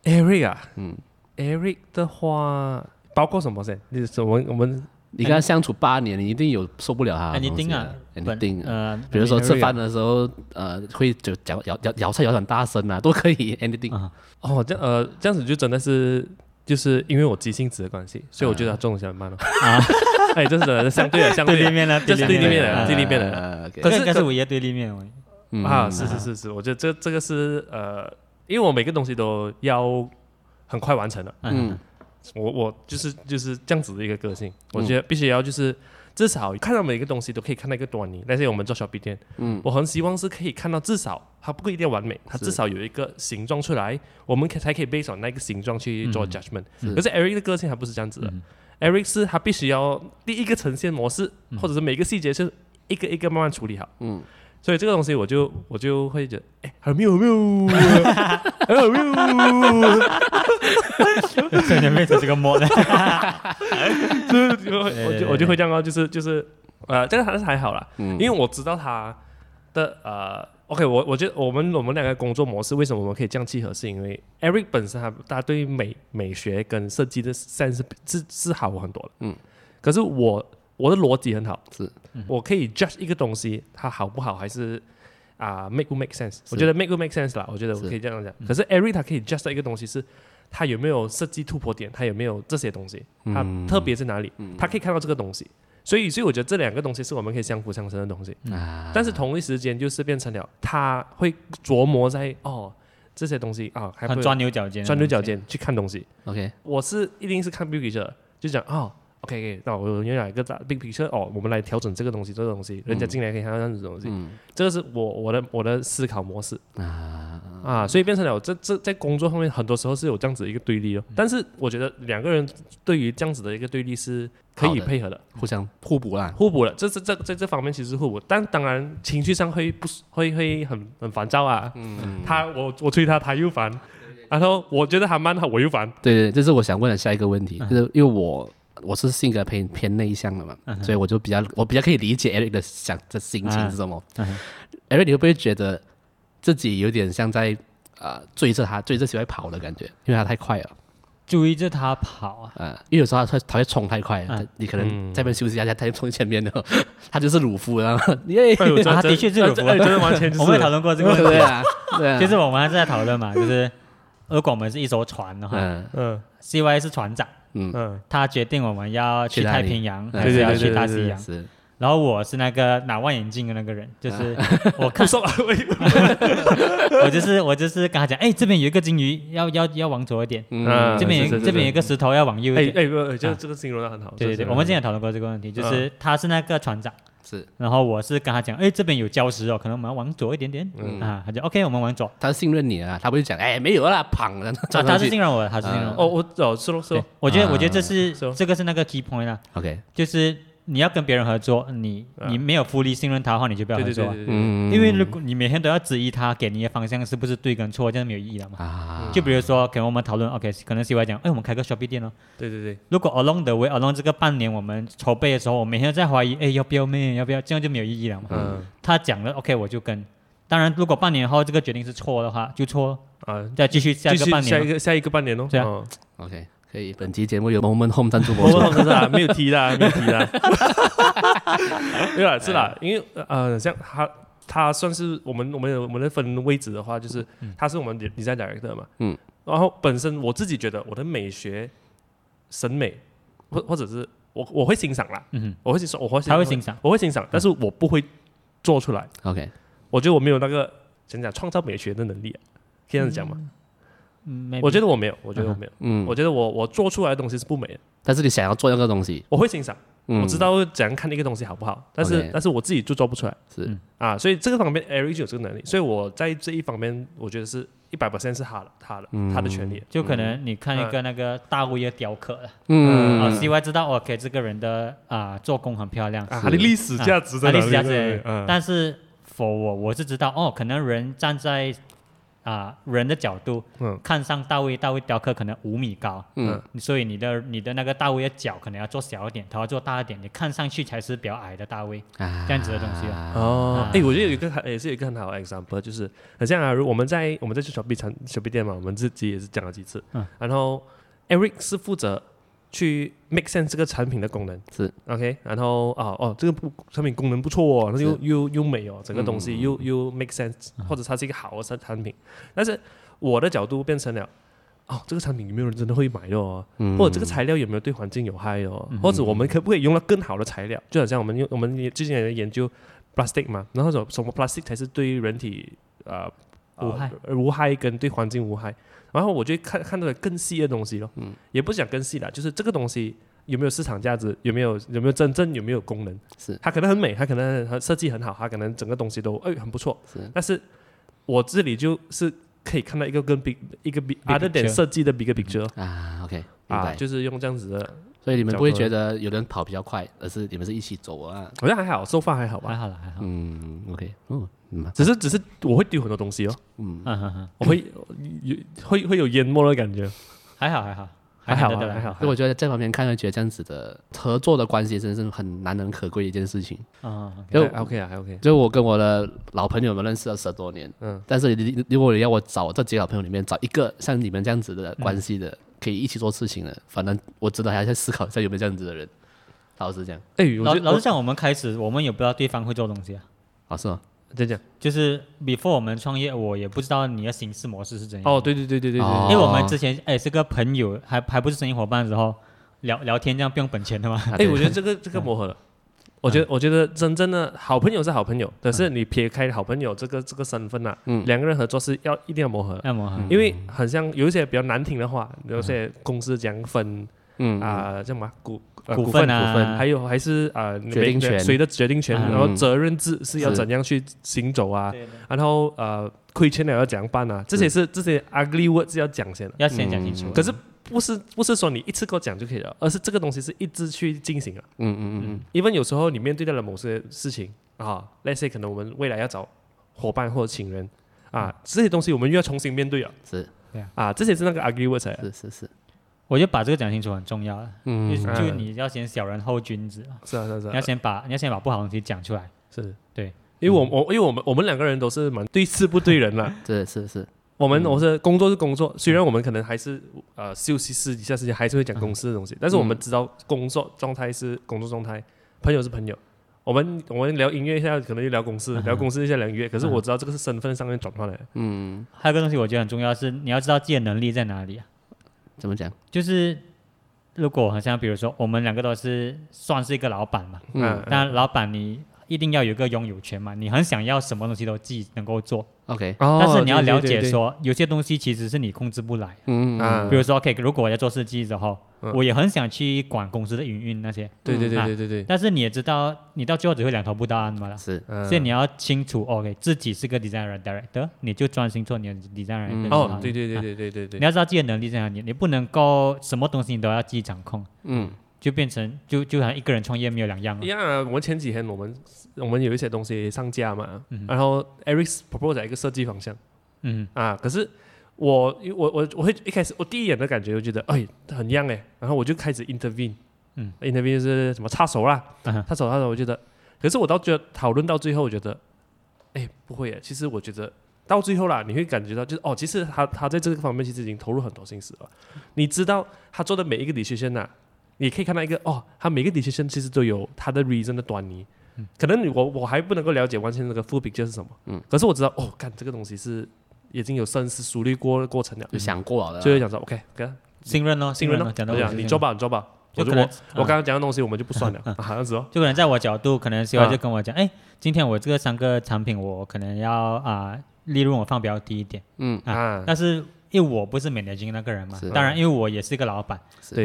，Eric 啊，嗯，Eric 的话包括什么噻？你我们我们你跟他相处八年，你一定有受不了他。你定啊，你定。呃，比如说吃饭的时候，呃，会就讲咬咬咬菜咬很大声啊，都可以。Anything。哦，这呃这样子就真的是。就是因为我急性子的关系，所以我觉得他中的很慢了。啊，哎，这是相对的，相对立面的，这是对立面的，对立面的。可是，应该是我也对立面。啊，是是是是，我觉得这这个是呃，因为我每个东西都要很快完成的。嗯，我我就是就是这样子的一个个性，我觉得必须要就是。至少看到每一个东西都可以看到一个端倪。但是我们做小 B 店，嗯，我很希望是可以看到至少它不一定完美，它至少有一个形状出来，我们可才可以 base on 那个形状去做 judgment。可是 Eric 的个性还不是这样子的，Eric 是他必须要第一个呈现模式，或者是每个细节是一个一个慢慢处理好。嗯，所以这个东西我就我就会觉得，哎，还没有没有，还有没有。这里面这个模的，就是我就我就会这样哦，就是就是呃，这个还是还好啦，因为我知道他的呃，OK，我我觉得我们我们两个工作模式为什么我们可以这样契合，是因为 Eric 本身他他对美美学跟设计的 sense 是是好很多的，嗯，可是我我的逻辑很好，是我可以 judge 一个东西它好不好，还是啊 make 不 make sense，我觉得 make 不 make sense 啦，我觉得我可以这样讲，可是 Eric 他可以 judge 一个东西是。他有没有设计突破点？他有没有这些东西？他特别在哪里？他可以看到这个东西，所以，所以我觉得这两个东西是我们可以相辅相成的东西。但是同一时间就是变成了，他会琢磨在哦这些东西啊，还会钻牛角尖，钻牛角尖去看东西。OK，我是一定是看 picture，就讲哦。OK，那我原来一个大 big picture 哦，我们来调整这个东西，这个东西，人家进来可以看到这样子的东西，这个是我我的我的思考模式啊。啊，所以变成了这这在工作方面很多时候是有这样子一个对立哦，但是我觉得两个人对于这样子的一个对立是可以配合的，互相互补啦，互补了，这是这在这方面其实是互补，但当然情绪上会不会会很很烦躁啊，嗯，他我我催他他又烦，然后我觉得他慢他我又烦，对对，这是我想问的下一个问题，就是因为我。我是性格偏偏内向的嘛，所以我就比较我比较可以理解 Eric 的想的心情是什么。Eric，你会不会觉得自己有点像在啊追着他追着小孩跑的感觉？因为他太快了，追着他跑啊！嗯，因为有时候他他会冲太快，你可能在那边休息一下，他就冲前面的，他就是鲁夫，然 后耶，他的确是鲁夫，真的完全我们讨论过这个问题。啊，对啊，其实我们还是在讨论嘛，就是如果我们是一艘船的话，嗯，CY 是船长。嗯。嗯，他决定我们要去太平洋还是要去大西洋。然后我是那个拿望远镜的那个人，就是 我看，我就是我就是跟他讲，哎，这边有一个金鱼，要要要往左一点，嗯，这边这边有一个石头要往右一点，哎哎不，就这个形容的很好。对对对，我们之前讨论过这个问题，就是他是那个船长，是，然后我是跟他讲，哎，这边有礁石哦，可能我们要往左一点点，啊，他就 OK，我们往左，他信任你啊，他不是讲，哎，没有啦，砰，他 他是信任我，他是信任我，哦，我哦，是喽是喽，我觉得我觉得这是这个是那个 key point 啊，OK，就是。你要跟别人合作，你你没有 fully 信任他的话，你就不要合作。嗯，因为如果你每天都要质疑他给你的方向是不是对跟错，这样没有意义了嘛。啊。就比如说，可能我们讨论，OK，可能 CY 讲，哎，我们开个 shopping 店哦。对对对。如果 along the way，along 这个半年我们筹备的时候，我每天都在怀疑，哎，要不要咩？要不要？这样就没有意义了嘛。嗯。他讲了，OK，我就跟。当然，如果半年后这个决定是错的话，就错。啊。再继续下一个半年。下一个下一个半年哦。这样。OK。可以，本期节目由 Moment Home 赞助播出。没有提啦，没有提啦。对啦，是啦，因为呃，像他，他算是我们我们我们的分位置的话，就是他是我们 design director 嘛。嗯。然后本身我自己觉得我的美学审美，或或者是我我会欣赏啦。嗯。我会欣赏，我会。他会欣赏，我会欣赏，但是我不会做出来。OK。我觉得我没有那个讲讲创造美学的能力，可以这样讲吗？嗯，我觉得我没有，我觉得我没有，嗯，我觉得我我做出来的东西是不美的，但是你想要做那个东西，我会欣赏，我知道怎样看一个东西好不好，但是但是我自己就做不出来，是啊，所以这个方面 Eric 就有这个能力，所以我在这一方面，我觉得是一百 percent 是他的，他的，他的权利，就可能你看一个那个大卫的雕刻，嗯，啊，CY 知道 OK 这个人的啊做工很漂亮，他的历史价值在哪里？历史价值，但是 for 我我是知道哦，可能人站在。啊，人的角度，嗯，看上大卫，大卫雕刻可能五米高，嗯，所以你的你的那个大卫的脚可能要做小一点，头要做大一点，你看上去才是比较矮的大卫，啊，这样子的东西哦，哎，我觉得有一个也是有一个很好的 example，就是很像啊，如我们在我们在去小 B 城小 B 店嘛，我们自己也是讲了几次，嗯，然后 Eric 是负责。去 make sense 这个产品的功能。是。OK，然后啊哦，这个不产品功能不错哦，又又又美哦，整个东西又又 make sense，或者它是一个好的产产品，但是我的角度变成了哦，这个产品有没有人真的会买的哦？或者这个材料有没有对环境有害哦？或者我们可不可以用到更好的材料？就好像我们用我们最近也在研究 plastic 嘛，然后什什么 plastic 才是对人体啊无害。无害跟对环境无害？然后我就看看到了更细的东西咯，嗯，也不是讲更细了，就是这个东西有没有市场价值，有没有有没有真正有没有功能？是，它可能很美，它可能很设计很好，它可能整个东西都哎很不错，是。但是我这里就是可以看到一个跟 big 一个比 other than 设计的 bigger picture 啊，OK，啊，就是用这样子的。所以你们不会觉得有人跑比较快，而是你们是一起走啊？好像还好，收发还好吧？还好了，还好。嗯，OK，嗯，只是只是我会丢很多东西哦。嗯，我会有会会有淹没的感觉。还好还好还好还好。所以我觉得在旁边看会觉得这样子的合作的关系真的是很难能可贵的一件事情。啊，就 OK 啊，还 OK。就我跟我的老朋友们认识了十多年，嗯，但是如果你要我找这几个老朋友里面找一个像你们这样子的关系的。可以一起做事情的，反正我知道还要再思考一下有没有这样子的人。老实讲，哎，老老实讲，我们开始我们也不知道对方会做东西啊。啊，是吗？再讲，就是 before 我们创业，我也不知道你的行事模式是怎样。哦，对对对对对对，因为我们之前哎是个朋友，还还不是生意伙伴的时候，聊聊天这样不用本钱的嘛。哎，我觉得这个这个磨合了。我觉得，我觉得真正的好朋友是好朋友，可是你撇开好朋友这个这个身份呐，两个人合作是要一定要磨合，要磨合，因为很像有一些比较难听的话，有些公司讲分，啊叫什么股股份啊，还有还是啊决定权，谁的决定权，然后责任制是要怎样去行走啊，然后呃亏欠了要怎样办啊，这些是这些 ugly words 要讲先，要先讲清楚，可是。不是不是说你一次给我讲就可以了，而是这个东西是一直去进行的。嗯嗯嗯，因为有时候你面对到了某些事情啊，let's say 可能我们未来要找伙伴或者请人啊，这些东西我们又要重新面对了。是，对啊，这些是那个 ugly words。是是是，我觉得把这个讲清楚很重要。嗯，就你要先小人后君子。是啊是啊是啊，你要先把你要先把不好的东西讲出来。是，对，因为我我因为我们我们两个人都是蛮对事不对人 了。是是是。我们我是工作是工作，虽然我们可能还是呃休息私底下时间还是会讲公司的东西，但是我们知道工作状态是工作状态，朋友是朋友。我们我们聊音乐一下，可能就聊公司，聊公司一下聊音乐。可是我知道这个是身份上面转换来的。嗯，还有个东西我觉得很重要是你要知道自己的能力在哪里啊？怎么讲？就是如果好像比如说我们两个都是算是一个老板嘛，嗯，但老板你一定要有一个拥有权嘛，你很想要什么东西都自己能够做，OK，但是你要了解说有些东西其实是你控制不来，嗯嗯，比如说 OK，如果我要做设计之后。我也很想去管公司的营运那些，对对对对对对。但是你也知道，你到最后只会两头不到岸嘛了。是，所以你要清楚，OK，自己是个 designer director，你就专心做你的 designer。哦，对对对对对对对。你要知道自己的能力在哪里，你不能够什么东西你都要自己掌控。嗯。就变成就就好像一个人创业没有两样。一样啊，我们前几天我们我们有一些东西上架嘛，然后 Eric propose 一个设计方向。嗯。啊，可是。我我我我会一开始我第一眼的感觉，我觉得哎很 young 哎，然后我就开始 intervene，嗯，intervene 是什么插手啦，插手插手，我觉得，可是我到觉得讨论到最后，我觉得，哎不会哎，其实我觉得到最后啦，你会感觉到就是哦，其实他他在这个方面其实已经投入很多心思了，你知道他做的每一个 decision 呐，你可以看到一个哦，他每个 decision 其实都有他的 reason 的端倪，可能我我还不能够了解完全那个 full picture 是什么，嗯，可是我知道哦，干这个东西是。已经有深思熟虑过的过程了，就想过了，就会想说 OK，信任咯，信任咯，讲到讲，你做吧，你做吧。我我我刚刚讲的东西，我们就不算了，好像是哦。就可能在我角度，可能希望就跟我讲，哎，今天我这个三个产品，我可能要啊利润我放比较低一点，嗯。啊，但是。因为我不是 managing 那个人嘛，当然，因为我也是一个老板，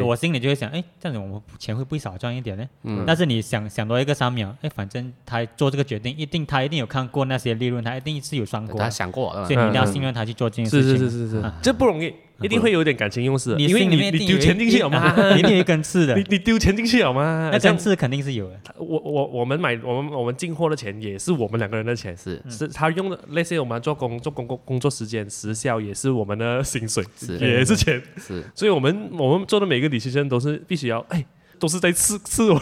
我心里就会想，哎，这样子我们钱会不会少赚一点呢？但是你想想多一个三秒，哎，反正他做这个决定，一定他一定有看过那些利润，他一定是有算过，他想过，所以你一定要信任他去做这件事情。是是是是是，这不容易。一定会有点感情用事，因为你你丢钱进去好吗？一定有一根刺的。你你丢钱进去好吗？那根刺肯定是有的。我我我们买我们我们进货的钱也是我们两个人的钱，是是他用的那些我们做工做工工工作时间时效也是我们的薪水，也是钱，是。所以我们我们做的每个 decision 都是必须要哎，都是在刺刺我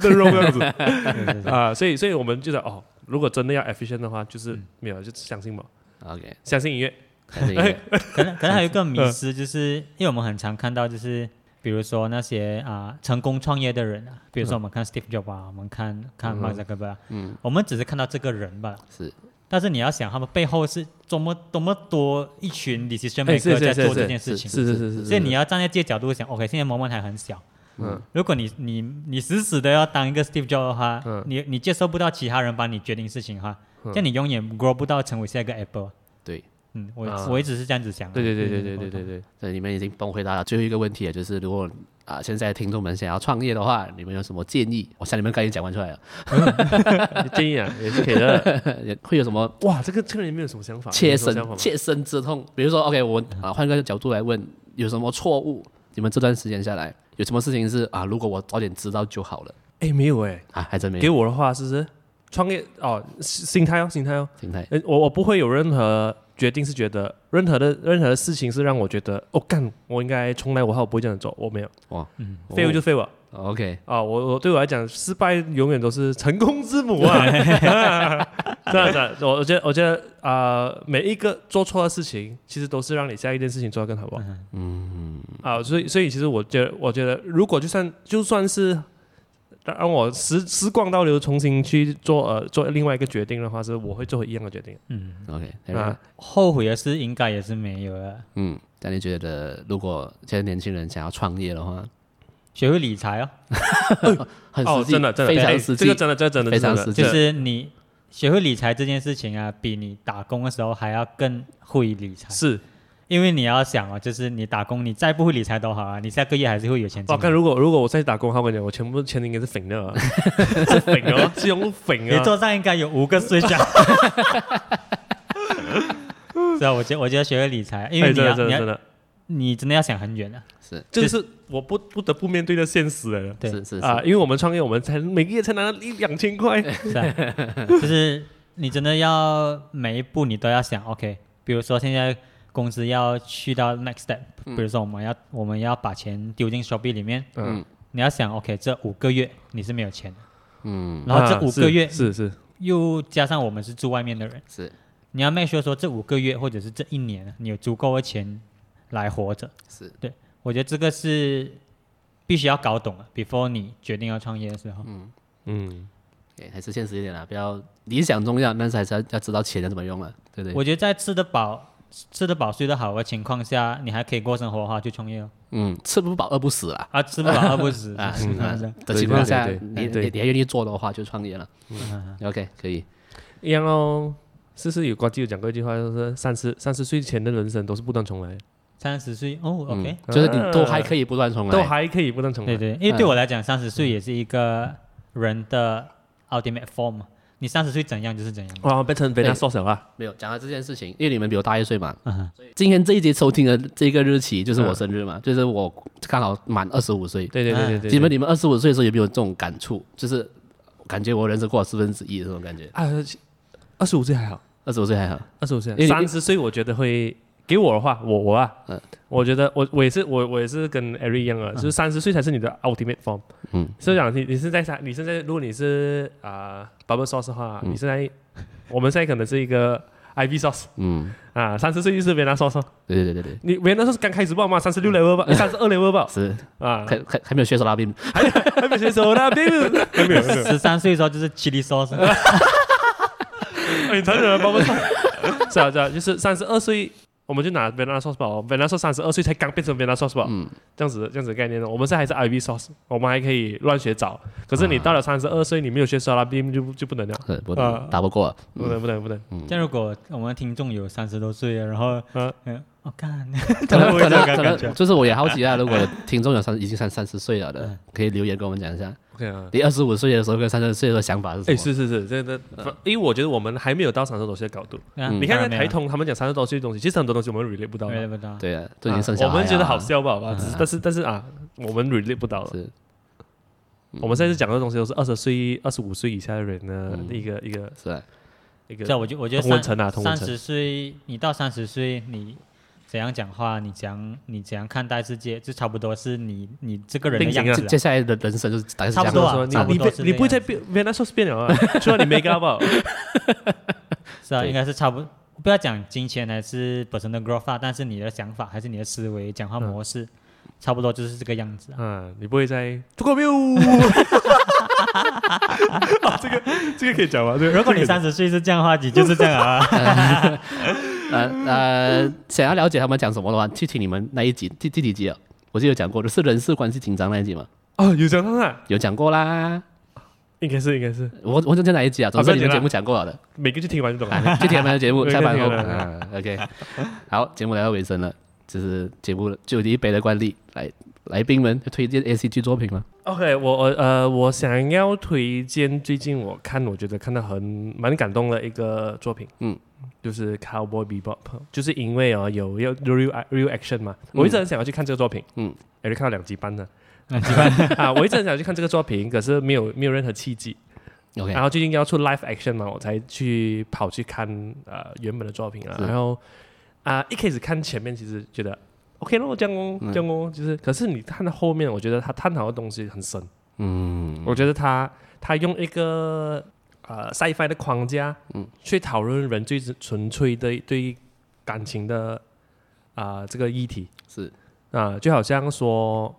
的肉这样子 啊，所以所以我们觉得哦，如果真的要 efficient 的话，就是没有就相信嘛，OK，相信音乐。可能可能还有一个迷思，就是因为我们很常看到，就是比如说那些啊成功创业的人啊，比如说我们看 Steve Jobs 啊，我们看看 Mark Zuckerberg，嗯，我们只是看到这个人吧，是，但是你要想他们背后是多么多么多一群 decision maker 在做这件事情，是是是是，所以你要站在这个角度想，OK，现在 moment 还很小，嗯，如果你你你死死的要当一个 Steve Jobs 的话，嗯，你你接受不到其他人帮你决定事情的话，这样你永远 grow 不到成为下一个 Apple，对。嗯，我我一直是这样子想。对对对对对对对对，对，你们已经帮我回答了最后一个问题了，就是如果啊现在听众们想要创业的话，你们有什么建议？我想你们刚才讲完出来了。建议啊，也是可以的。也会有什么？哇，这个这个人没有什么想法？切身切身之痛，比如说，OK，我啊换个角度来问，有什么错误？你们这段时间下来有什么事情是啊？如果我早点知道就好了。哎，没有哎，啊，还真没有。给我的话是不是创业哦，心态哦，心态哦，心态。我我不会有任何。决定是觉得任何的任何的事情是让我觉得哦干，我应该从来我我不会这样走，我没有。哇，嗯，fail 就 fail 了，OK。啊，我我对我来讲，失败永远都是成功之母啊，这样子，我我觉得我觉得啊，每一个做错的事情，其实都是让你下一件事情做得更好吧，嗯，啊，所以所以其实我觉得我觉得如果就算就算是。让我时时光倒流，重新去做呃做另外一个决定的话，是我会做一样的决定。嗯，OK，啊，后悔的事应该也是没有了。嗯，那你觉得如果现在年轻人想要创业的话，学会理财哦，很实际，真的真的非常实际，这个真的这真的非常实际。就是你学会理财这件事情啊，比你打工的时候还要更会理财。是。因为你要想哦，就是你打工，你再不会理财都好啊，你下个月还是会有钱。我看如果如果我再去打工，我跟你讲，我全部钱应该是粉的，是粉哦，是用粉啊。你桌上应该有五个水饺。是啊，我觉我觉得学会理财，因为你要你要你真的要想很远的，是，这是我不不得不面对的现实了。对，是是啊，因为我们创业，我们才每个月才拿一两千块，是啊，就是你真的要每一步你都要想，OK，比如说现在。公司要去到 next step，比如说我们要我们要把钱丢进 Shopee 里面，嗯，你要想 OK，这五个月你是没有钱的，嗯，然后这五个月是是又加上我们是住外面的人，是，你要 make sure 说这五个月或者是这一年你有足够的钱来活着，是。对，我觉得这个是必须要搞懂了，before 你决定要创业的时候，嗯。嗯，对，还是现实一点啦，不要理想重要，但是还是要要知道钱要怎么用了，对不对？我觉得在吃得饱。吃得饱睡得好的情况下，你还可以过生活的话，就创业。嗯，吃不饱饿不死啊。啊，吃不饱饿不死 啊。的情况下，你你你还愿意做的话，就创业了。嗯，OK，可以。一样哦，是是有呱吉有讲过一句话，就是三十三十岁前的人生都是不断重来。三十岁哦，OK，就是你都还可以不断重来，都还可以不断重来。对对，因为对我来讲，三十岁也是一个人的 ultimate form。你三十岁怎样就是怎样。哇，变成被他缩小了。没有讲到这件事情，因为你们比我大一岁嘛。今天这一节收听的这个日期就是我生日嘛，就是我刚好满二十五岁。对对对对。你们你们二十五岁的时候有没有这种感触？就是感觉我人生过了四分之一的这种感觉。啊，二十五岁还好，二十五岁还好，二十五岁。三十岁我觉得会给我的话，我我啊，我觉得我我也是我我也是跟 Eric 一样啊，就是三十岁才是你的 ultimate form。嗯。所以讲你你是在三，你现在如果你是啊。Bubble sauce 的话，你现在，我们现在可能是一个 IV sauce，嗯，啊，三十岁就是 Vienna sauce，对对对对，你 Vienna sauce 刚开始爆嘛，三十六 level 吧，三十二 level 吧，是。啊，还还还没有学手拉冰，还还没学手拉冰，还没有，十三岁的时候就是 chili sauce，很残忍了 Bubble sauce，是啊是啊，就是三十二岁。我们就拿 Vienna sauce 吧，Vienna sauce 三十二岁才刚变成 Vienna sauce 吧，嗯，这样子这样子概念呢。我们现在还是 IV sauce，我们还可以乱学找。可是你到了三十二岁，你没有学沙拉冰就就不能了，不能打不过，不能不能不能。像如果我们听众有三十多岁，然后嗯嗯，我看，可能可能可能，就是我也好奇啊，如果听众有三已经三三十岁了的，可以留言跟我们讲一下。OK 啊，你二十五岁的时候跟三十岁的想法是什么？哎，是是是，这个，因为我觉得我们还没有到三十多岁的高度。你看看台通他们讲三十多岁的东西，其实很多东西我们 relate 不到。relate 不到。对啊，都已经剩下。我们觉得好笑吧，好吧？但是但是啊，我们 relate 不到了。是。我们现在是讲的东西都是二十岁、二十五岁以下的人的一个一个是一个。这我就我觉得三三十岁，你到三十岁你。怎样讲话？你讲你怎样看待世界？就差不多是你你这个人的样子。接下来的人生就是差不多。你你你不会再变，变了啊？除了你没搞好。是啊，应该是差不多。不要讲金钱还是本身的 growth，但是你的想法还是你的思维、讲话模式，差不多就是这个样子。嗯，你不会再这个没有。这个这个可以讲吗？如果你三十岁是这样的话，你就是这样啊。呃呃，想要了解他们讲什么的话，去听你们那一集第第几集啊？我记得有讲过的是人事关系紧张那一集嘛？哦，有讲过啊，有讲过啦，应该是应该是。我我就在哪一集啊？总之你们节目讲过了的，每个就听完就懂了。去听他们的节目，下班后。嗯，OK。好，节目来到尾声了，就是节目就以一杯的惯例来。来宾们推荐 ACG 作品吗？OK，我呃，我想要推荐最近我看我觉得看到很蛮感动的一个作品，嗯，就是 Cowboy Bebop，就是因为哦有要 real real action 嘛，我一直很想要去看这个作品，嗯，也是看到两集半的，两集半 啊，我一直很想要去看这个作品，可是没有没有任何契机，OK，然后最近要出 live action 嘛，我才去跑去看呃原本的作品了，然后啊一开始看前面其实觉得。OK 咯，这样哦，这样哦，就是，可是你看到后面，我觉得他探讨的东西很深。嗯，我觉得他他用一个呃 Sci-Fi 的框架，嗯，去讨论人最纯粹的对感情的啊、呃、这个议题是啊、呃，就好像说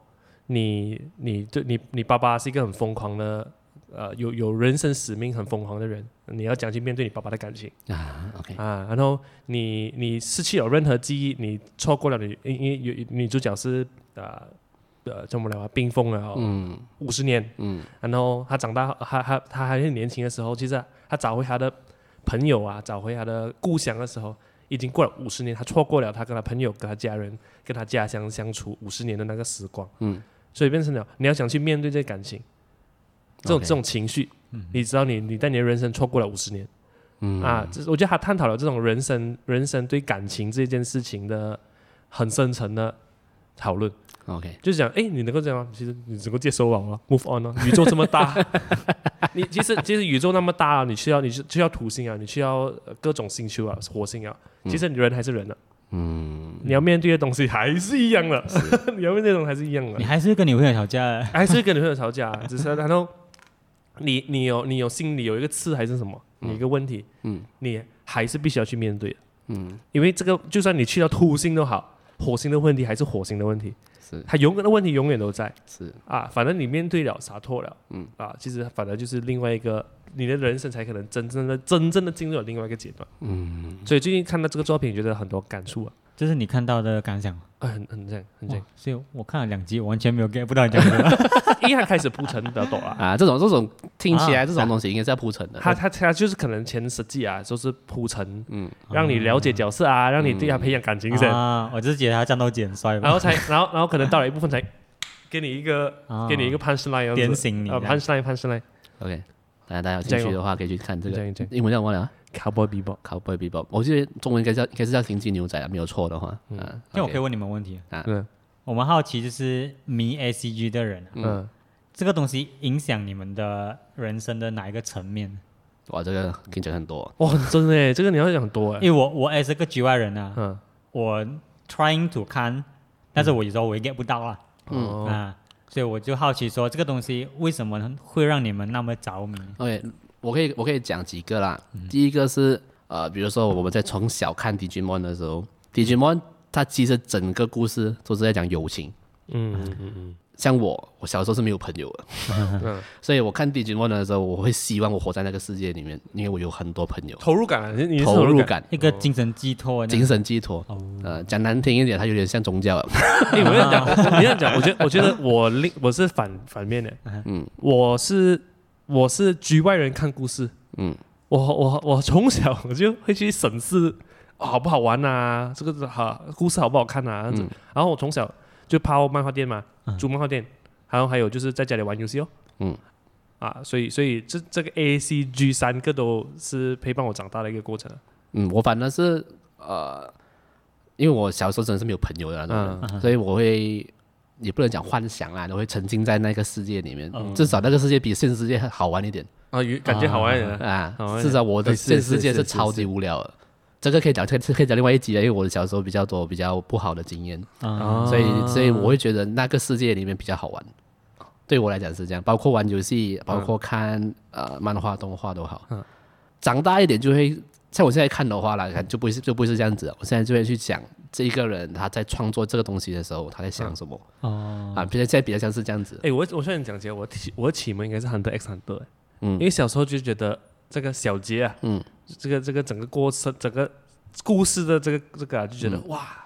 你你对你你爸爸是一个很疯狂的。呃，有有人生使命很疯狂的人，你要讲去面对你爸爸的感情啊，OK 啊，然后你你失去了任何记忆，你错过了你因因为女主角是呃呃怎么来啊，冰封了嗯。五十年。嗯，然后他长大他他他还是年轻的时候，其实他找回他的朋友啊，找回他的故乡的时候，已经过了五十年，他错过了他跟他朋友跟他家人跟他家乡相处五十年的那个时光。嗯，所以变成了你要想去面对这感情。这种 Okay. 这种情绪，嗯、你知道你，你你在你的人生错过了五十年，嗯。啊，这我觉得他探讨了这种人生人生对感情这件事情的很深层的讨论。OK，就是讲，哎，你能够这样吗？其实你能够接受啊，move on 啊，宇宙这么大，你其实其实宇宙那么大，你需要你需需要土星啊，你需要各种星球啊，火星啊，其实你人还是人啊。嗯，你要面对的东西还是一样的，你要面对的东西还是一样的，你还是跟女朋友吵架，还是跟女朋友吵架，只是然后。你你有你有心里有一个刺还是什么？你一个问题，嗯，你还是必须要去面对。的，嗯，因为这个就算你去到土星都好，火星的问题还是火星的问题，是它永远的问题永远都在，是。啊，反正你面对了，洒脱了，嗯。啊，其实反而就是另外一个，你的人生才可能真正的、真正的进入了另外一个阶段，嗯，所以最近看到这个作品，觉得很多感触啊。这是你看到的感想，很很正，很正。所以我看了两集，完全没有 get 不到你讲什么。一开始铺陈比较多啊，啊，这种这种听起来这种东西应该是要铺陈的。他他他就是可能前十季啊，就是铺陈，嗯，让你了解角色啊，让你对他培养感情先。啊，我就是觉得他战斗机很帅，然后才然后然后可能到了一部分才给你一个给你一个 punch line，点醒你。punch line punch line。OK，大家大家有兴趣的话可以去看这个。英文叫什么来 Cowboy Bebop，Cowboy Bebop，我记得中文应该叫应该是叫星际牛仔啊，没有错的话。嗯，那我可以问你们问题啊？嗯，我们好奇就是迷 ACG 的人，嗯，这个东西影响你们的人生的哪一个层面？哇，这个听起来很多哇，真的，这个你要讲很多哎，因为我我也是个局外人啊，嗯，我 trying to 看，但是我有时候我也 get 不到啊，嗯啊，所以我就好奇说这个东西为什么会让你们那么着迷？OK。我可以我可以讲几个啦。嗯、第一个是呃，比如说我们在从小看 Digimon 的时候，Digimon 它其实整个故事都是在讲友情。嗯嗯嗯嗯。像我，我小时候是没有朋友的，嗯、所以我看 Digimon 的时候，我会希望我活在那个世界里面，因为我有很多朋友。投入感，你投入感，一个精神寄托。精神寄托。哦、呃，讲难听一点，它有点像宗教。你这样讲，你这样讲，我觉得我觉得我另我是反反面的。嗯，我是。我是局外人看故事，嗯，我我我从小我就会去审视，好不好玩啊？这个好故事好不好看啊？这样子，然后我从小就泡漫画店嘛，租漫画店，然后还有就是在家里玩游戏哦，嗯，啊，所以所以这这个 A C G 三个都是陪伴我长大的一个过程。嗯，我反正是呃，因为我小时候真的是没有朋友的那种，所以我会。也不能讲幻想啦，你会沉浸在那个世界里面，至少那个世界比现实世界好玩一点啊，感觉好玩一点啊。至少我的现实世界是超级无聊的，这个可以讲，可以可以讲另外一集了，因为我的小时候比较多比较不好的经验，所以所以我会觉得那个世界里面比较好玩。对我来讲是这样，包括玩游戏，包括看呃漫画、动画都好。长大一点就会。像我现在看的话啦，就不会是就不会是这样子。我现在就会去讲这一个人他在创作这个东西的时候，他在想什么。哦、嗯，啊，比较现在比较像是这样子。哎、欸，我我现在讲起来，我启我启蒙应该是 Hunter X Hunter。嗯，因为小时候就觉得这个小杰啊，嗯，这个这个整个过程，整个故事的这个这个啊，就觉得、嗯、哇，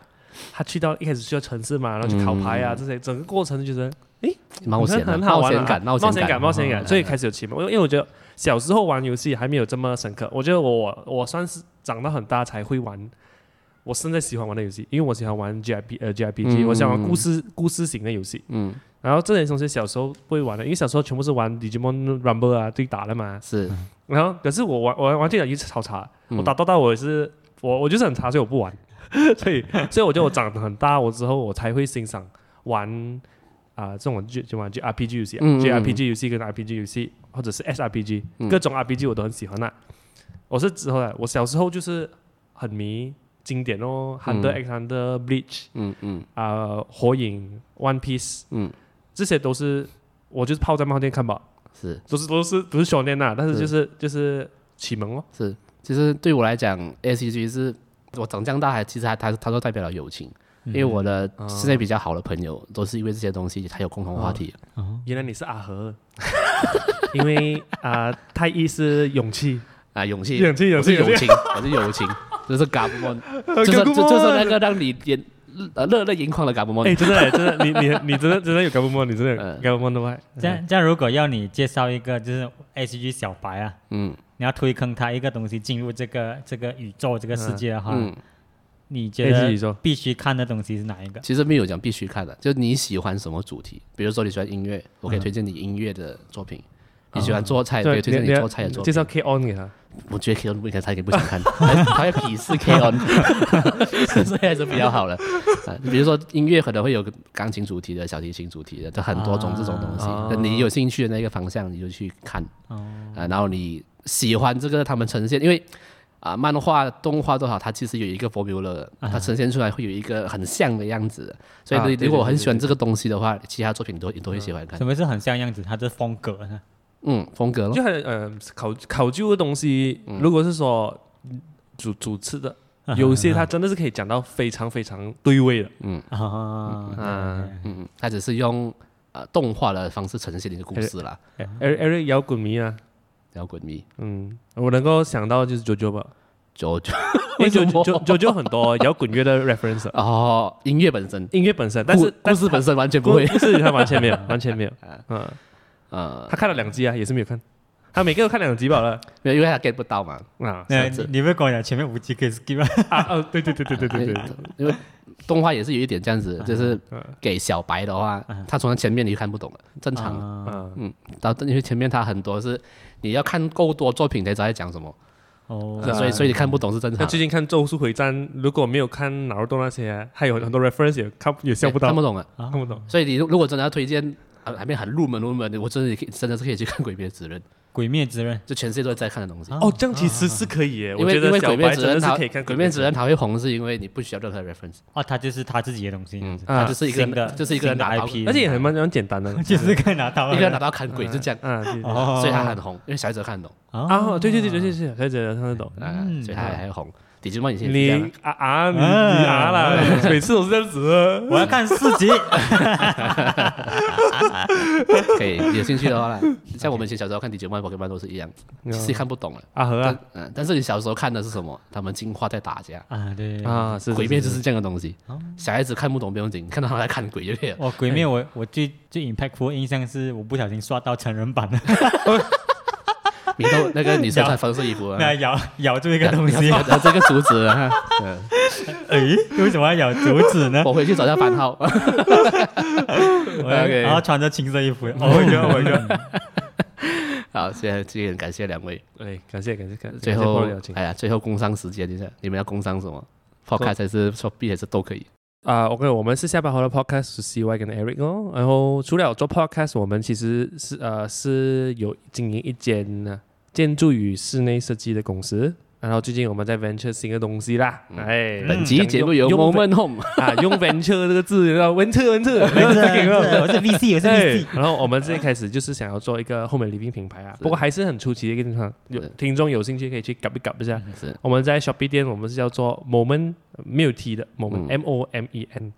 他去到一开始去到城市嘛，然后去考牌啊，嗯、这些整个过程就觉得，哎，冒险、啊、很好玩、啊，冒险感，冒险感，冒险感，所以开始有启蒙。因为因为我觉得。小时候玩游戏还没有这么深刻，我觉得我我算是长到很大才会玩，我现在喜欢玩的游戏，因为我喜欢玩 G I P 呃 G I P G，我喜欢玩故事故事型的游戏，嗯，然后这些东西小时候不会玩的，因为小时候全部是玩 Digimon Rumble 啊对打的嘛，是，然后可是我玩我玩对打一直超差，我打到大我也是我我就是很差，所以我不玩，所以所以我觉得我长得很大我之后我才会欣赏玩。啊，这种就就玩就 RPG 游戏，JRPG 游戏跟 RPG 游戏，或者是 SRPG，各种 RPG 我都很喜欢那。我是之后来，我小时候就是很迷经典哦，Hunter X Hunter Bleach，嗯嗯，啊，火影，One Piece，嗯，这些都是我就是泡在漫画店看吧，是，都是都是不是少年呐，但是就是就是启蒙哦，是，其实对我来讲，ACG 是我长这样大还其实还它它都代表了友情。因为我的现在比较好的朋友都是因为这些东西才有共同话题。原来你是阿和，因为啊，太一是勇气。啊，勇气，勇气，勇气，友情，我是友情，就是嘎布莫，就是就是那个让你眼呃热泪盈眶的嘎布莫。哎，真的，真的，你你 你真的真的有嘎布莫，你真的有嘎布莫的话。这样这样，如果要你介绍一个就是 ACG 小白啊，嗯，你要推坑他一个东西进入这个这个宇宙这个世界的话。你觉得必须看的东西是哪一个？其实没有讲必须看的，就你喜欢什么主题。比如说你喜欢音乐，我可以推荐你音乐的作品；你喜欢做菜，可以推荐你做菜的作品。介绍 K On 给他，我觉得 K On 不应该他也不想看，他要鄙视 K On，所以还是比较好的。你比如说音乐可能会有钢琴主题的、小提琴主题的，就很多种这种东西。你有兴趣的那个方向，你就去看。啊，然后你喜欢这个他们呈现，因为。啊，漫画、动画多少，它其实有一个 formula，它呈现出来会有一个很像的样子。所以，如果我很喜欢这个东西的话，其他作品都都会喜欢看。什么是很像样子？它的风格呢？嗯，风格咯。就很呃考考究的东西，如果是说主主持的有些他真的是可以讲到非常非常对味的。嗯。啊嗯嗯，他只是用呃动画的方式呈现一个故事啦。Eric 摇滚迷啊，摇滚迷。嗯，我能够想到就是 JoJo 吧，JoJo，因为 JoJo JoJo 很多 摇滚乐的 reference 哦，音乐本身，音乐本身，但是故事本身完全不会，故事他完全没有，完全没有。嗯嗯，他看了两集啊，也是没有看。他每个都看两集吧了，没有，因为他 get 不到嘛。啊，你你不要跟我讲前面五集可以 skip 啊？哦，对对对对对对对，因为动画也是有一点这样子，就是给小白的话，他从前面你就看不懂了，正常。嗯嗯，到因为前面他很多是你要看够多作品才知道在讲什么。哦，所以所以你看不懂是正常。最近看《咒术回战》，如果没有看《哪儿动》那些，还有很多 reference 也看也笑不到，看不懂啊，看不懂。所以你如果真的要推荐，啊，还没很入门入门的，我真的可以真的是可以去看《鬼灭之刃》。鬼灭之刃，就全世界都在看的东西。哦，这样其实是可以耶。因为因为鬼灭之刃它可以看。鬼灭之刃它会红，是因为你不需要任何 reference。哦，它就是他自己的东西。嗯，它就是一个，就是一个 IP，而且也很蛮蛮简单的，就是可以拿刀，一个人拿刀砍鬼就这样。嗯，所以它很红，因为小孩子看得懂。啊，对对对对对对，小孩子看得懂，所以它还红。迪吉梦以前你啊啊，你啊啦，每次都是这样子。我要看四集。可以，有兴趣的话，像我们以前小时候看迪吉梦、宝可梦都是一样，是看不懂了。啊和啊，嗯，但是你小时候看的是什么？他们进化在打架啊，对啊，是鬼灭就是这样的东西。小孩子看不懂不用紧，看到他在看鬼就可以了。哦，鬼灭我我最最 impactful 印象是我不小心刷到成人版了。你都那个女生穿粉色衣服，那咬咬住一个东西，咬这个竹子。哎，为什么要咬竹子呢？我回去找下番号。然后穿着青色衣服。哦一个，哦一个。好，现在今天感谢两位。哎，感谢感谢感谢。最后，哎呀，最后工商时间一下，你们要工商什么？Podcast 还是说 B 还是都可以。啊，OK，我们是下班后的 Podcast，是 CY 跟 Eric 哦。然后除了做 Podcast，我们其实是呃是有经营一间建筑与室内设计的公司。然后最近我们在 venture 新的东西啦，哎，本期节目由 Moment Home 啊，用 venture 这个字，要 venture venture，我是 VC，我是 VC。然后我们最开始就是想要做一个后面礼品品牌啊，不过还是很初期的一个地方，有听众有兴趣可以去 gap 一 gap 一下。是，我们在 Shopee 店，我们是叫做 Moment 没有 T 的 Moment，M O M E N。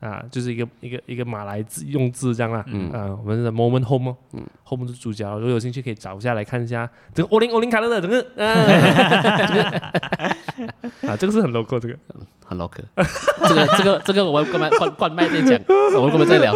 啊，就是一个一个一个马来字用字这样啦，嗯。啊，我们的 Moment Home 哦，嗯，Home 是主角，如果有兴趣可以找一下来看一下，这个欧林欧林卡勒的整个，啊，这个是很 local，这个很 local，这个这个这个我们干嘛关关麦再讲，我们干嘛再聊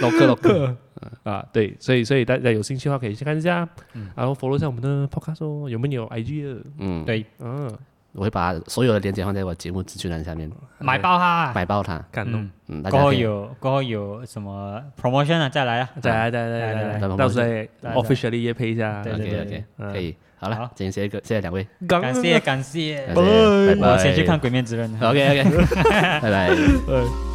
local local，啊，对，所以所以大家有兴趣的话可以去看一下，然后 follow 一下我们的 podcast 哦，有没有 IG 的？嗯，对，嗯。我会把所有的链接放在我节目资讯栏下面，买爆它，买爆它，感动。嗯，过后有过后有什么 promotion 啊？再来啊，再来，再来，再来，到时候 officially 也配一下。OK OK，，可以。好了，今天谢谢谢谢两位，感谢感谢，拜拜。我先去看《鬼面之刃》。OK OK，拜。拜。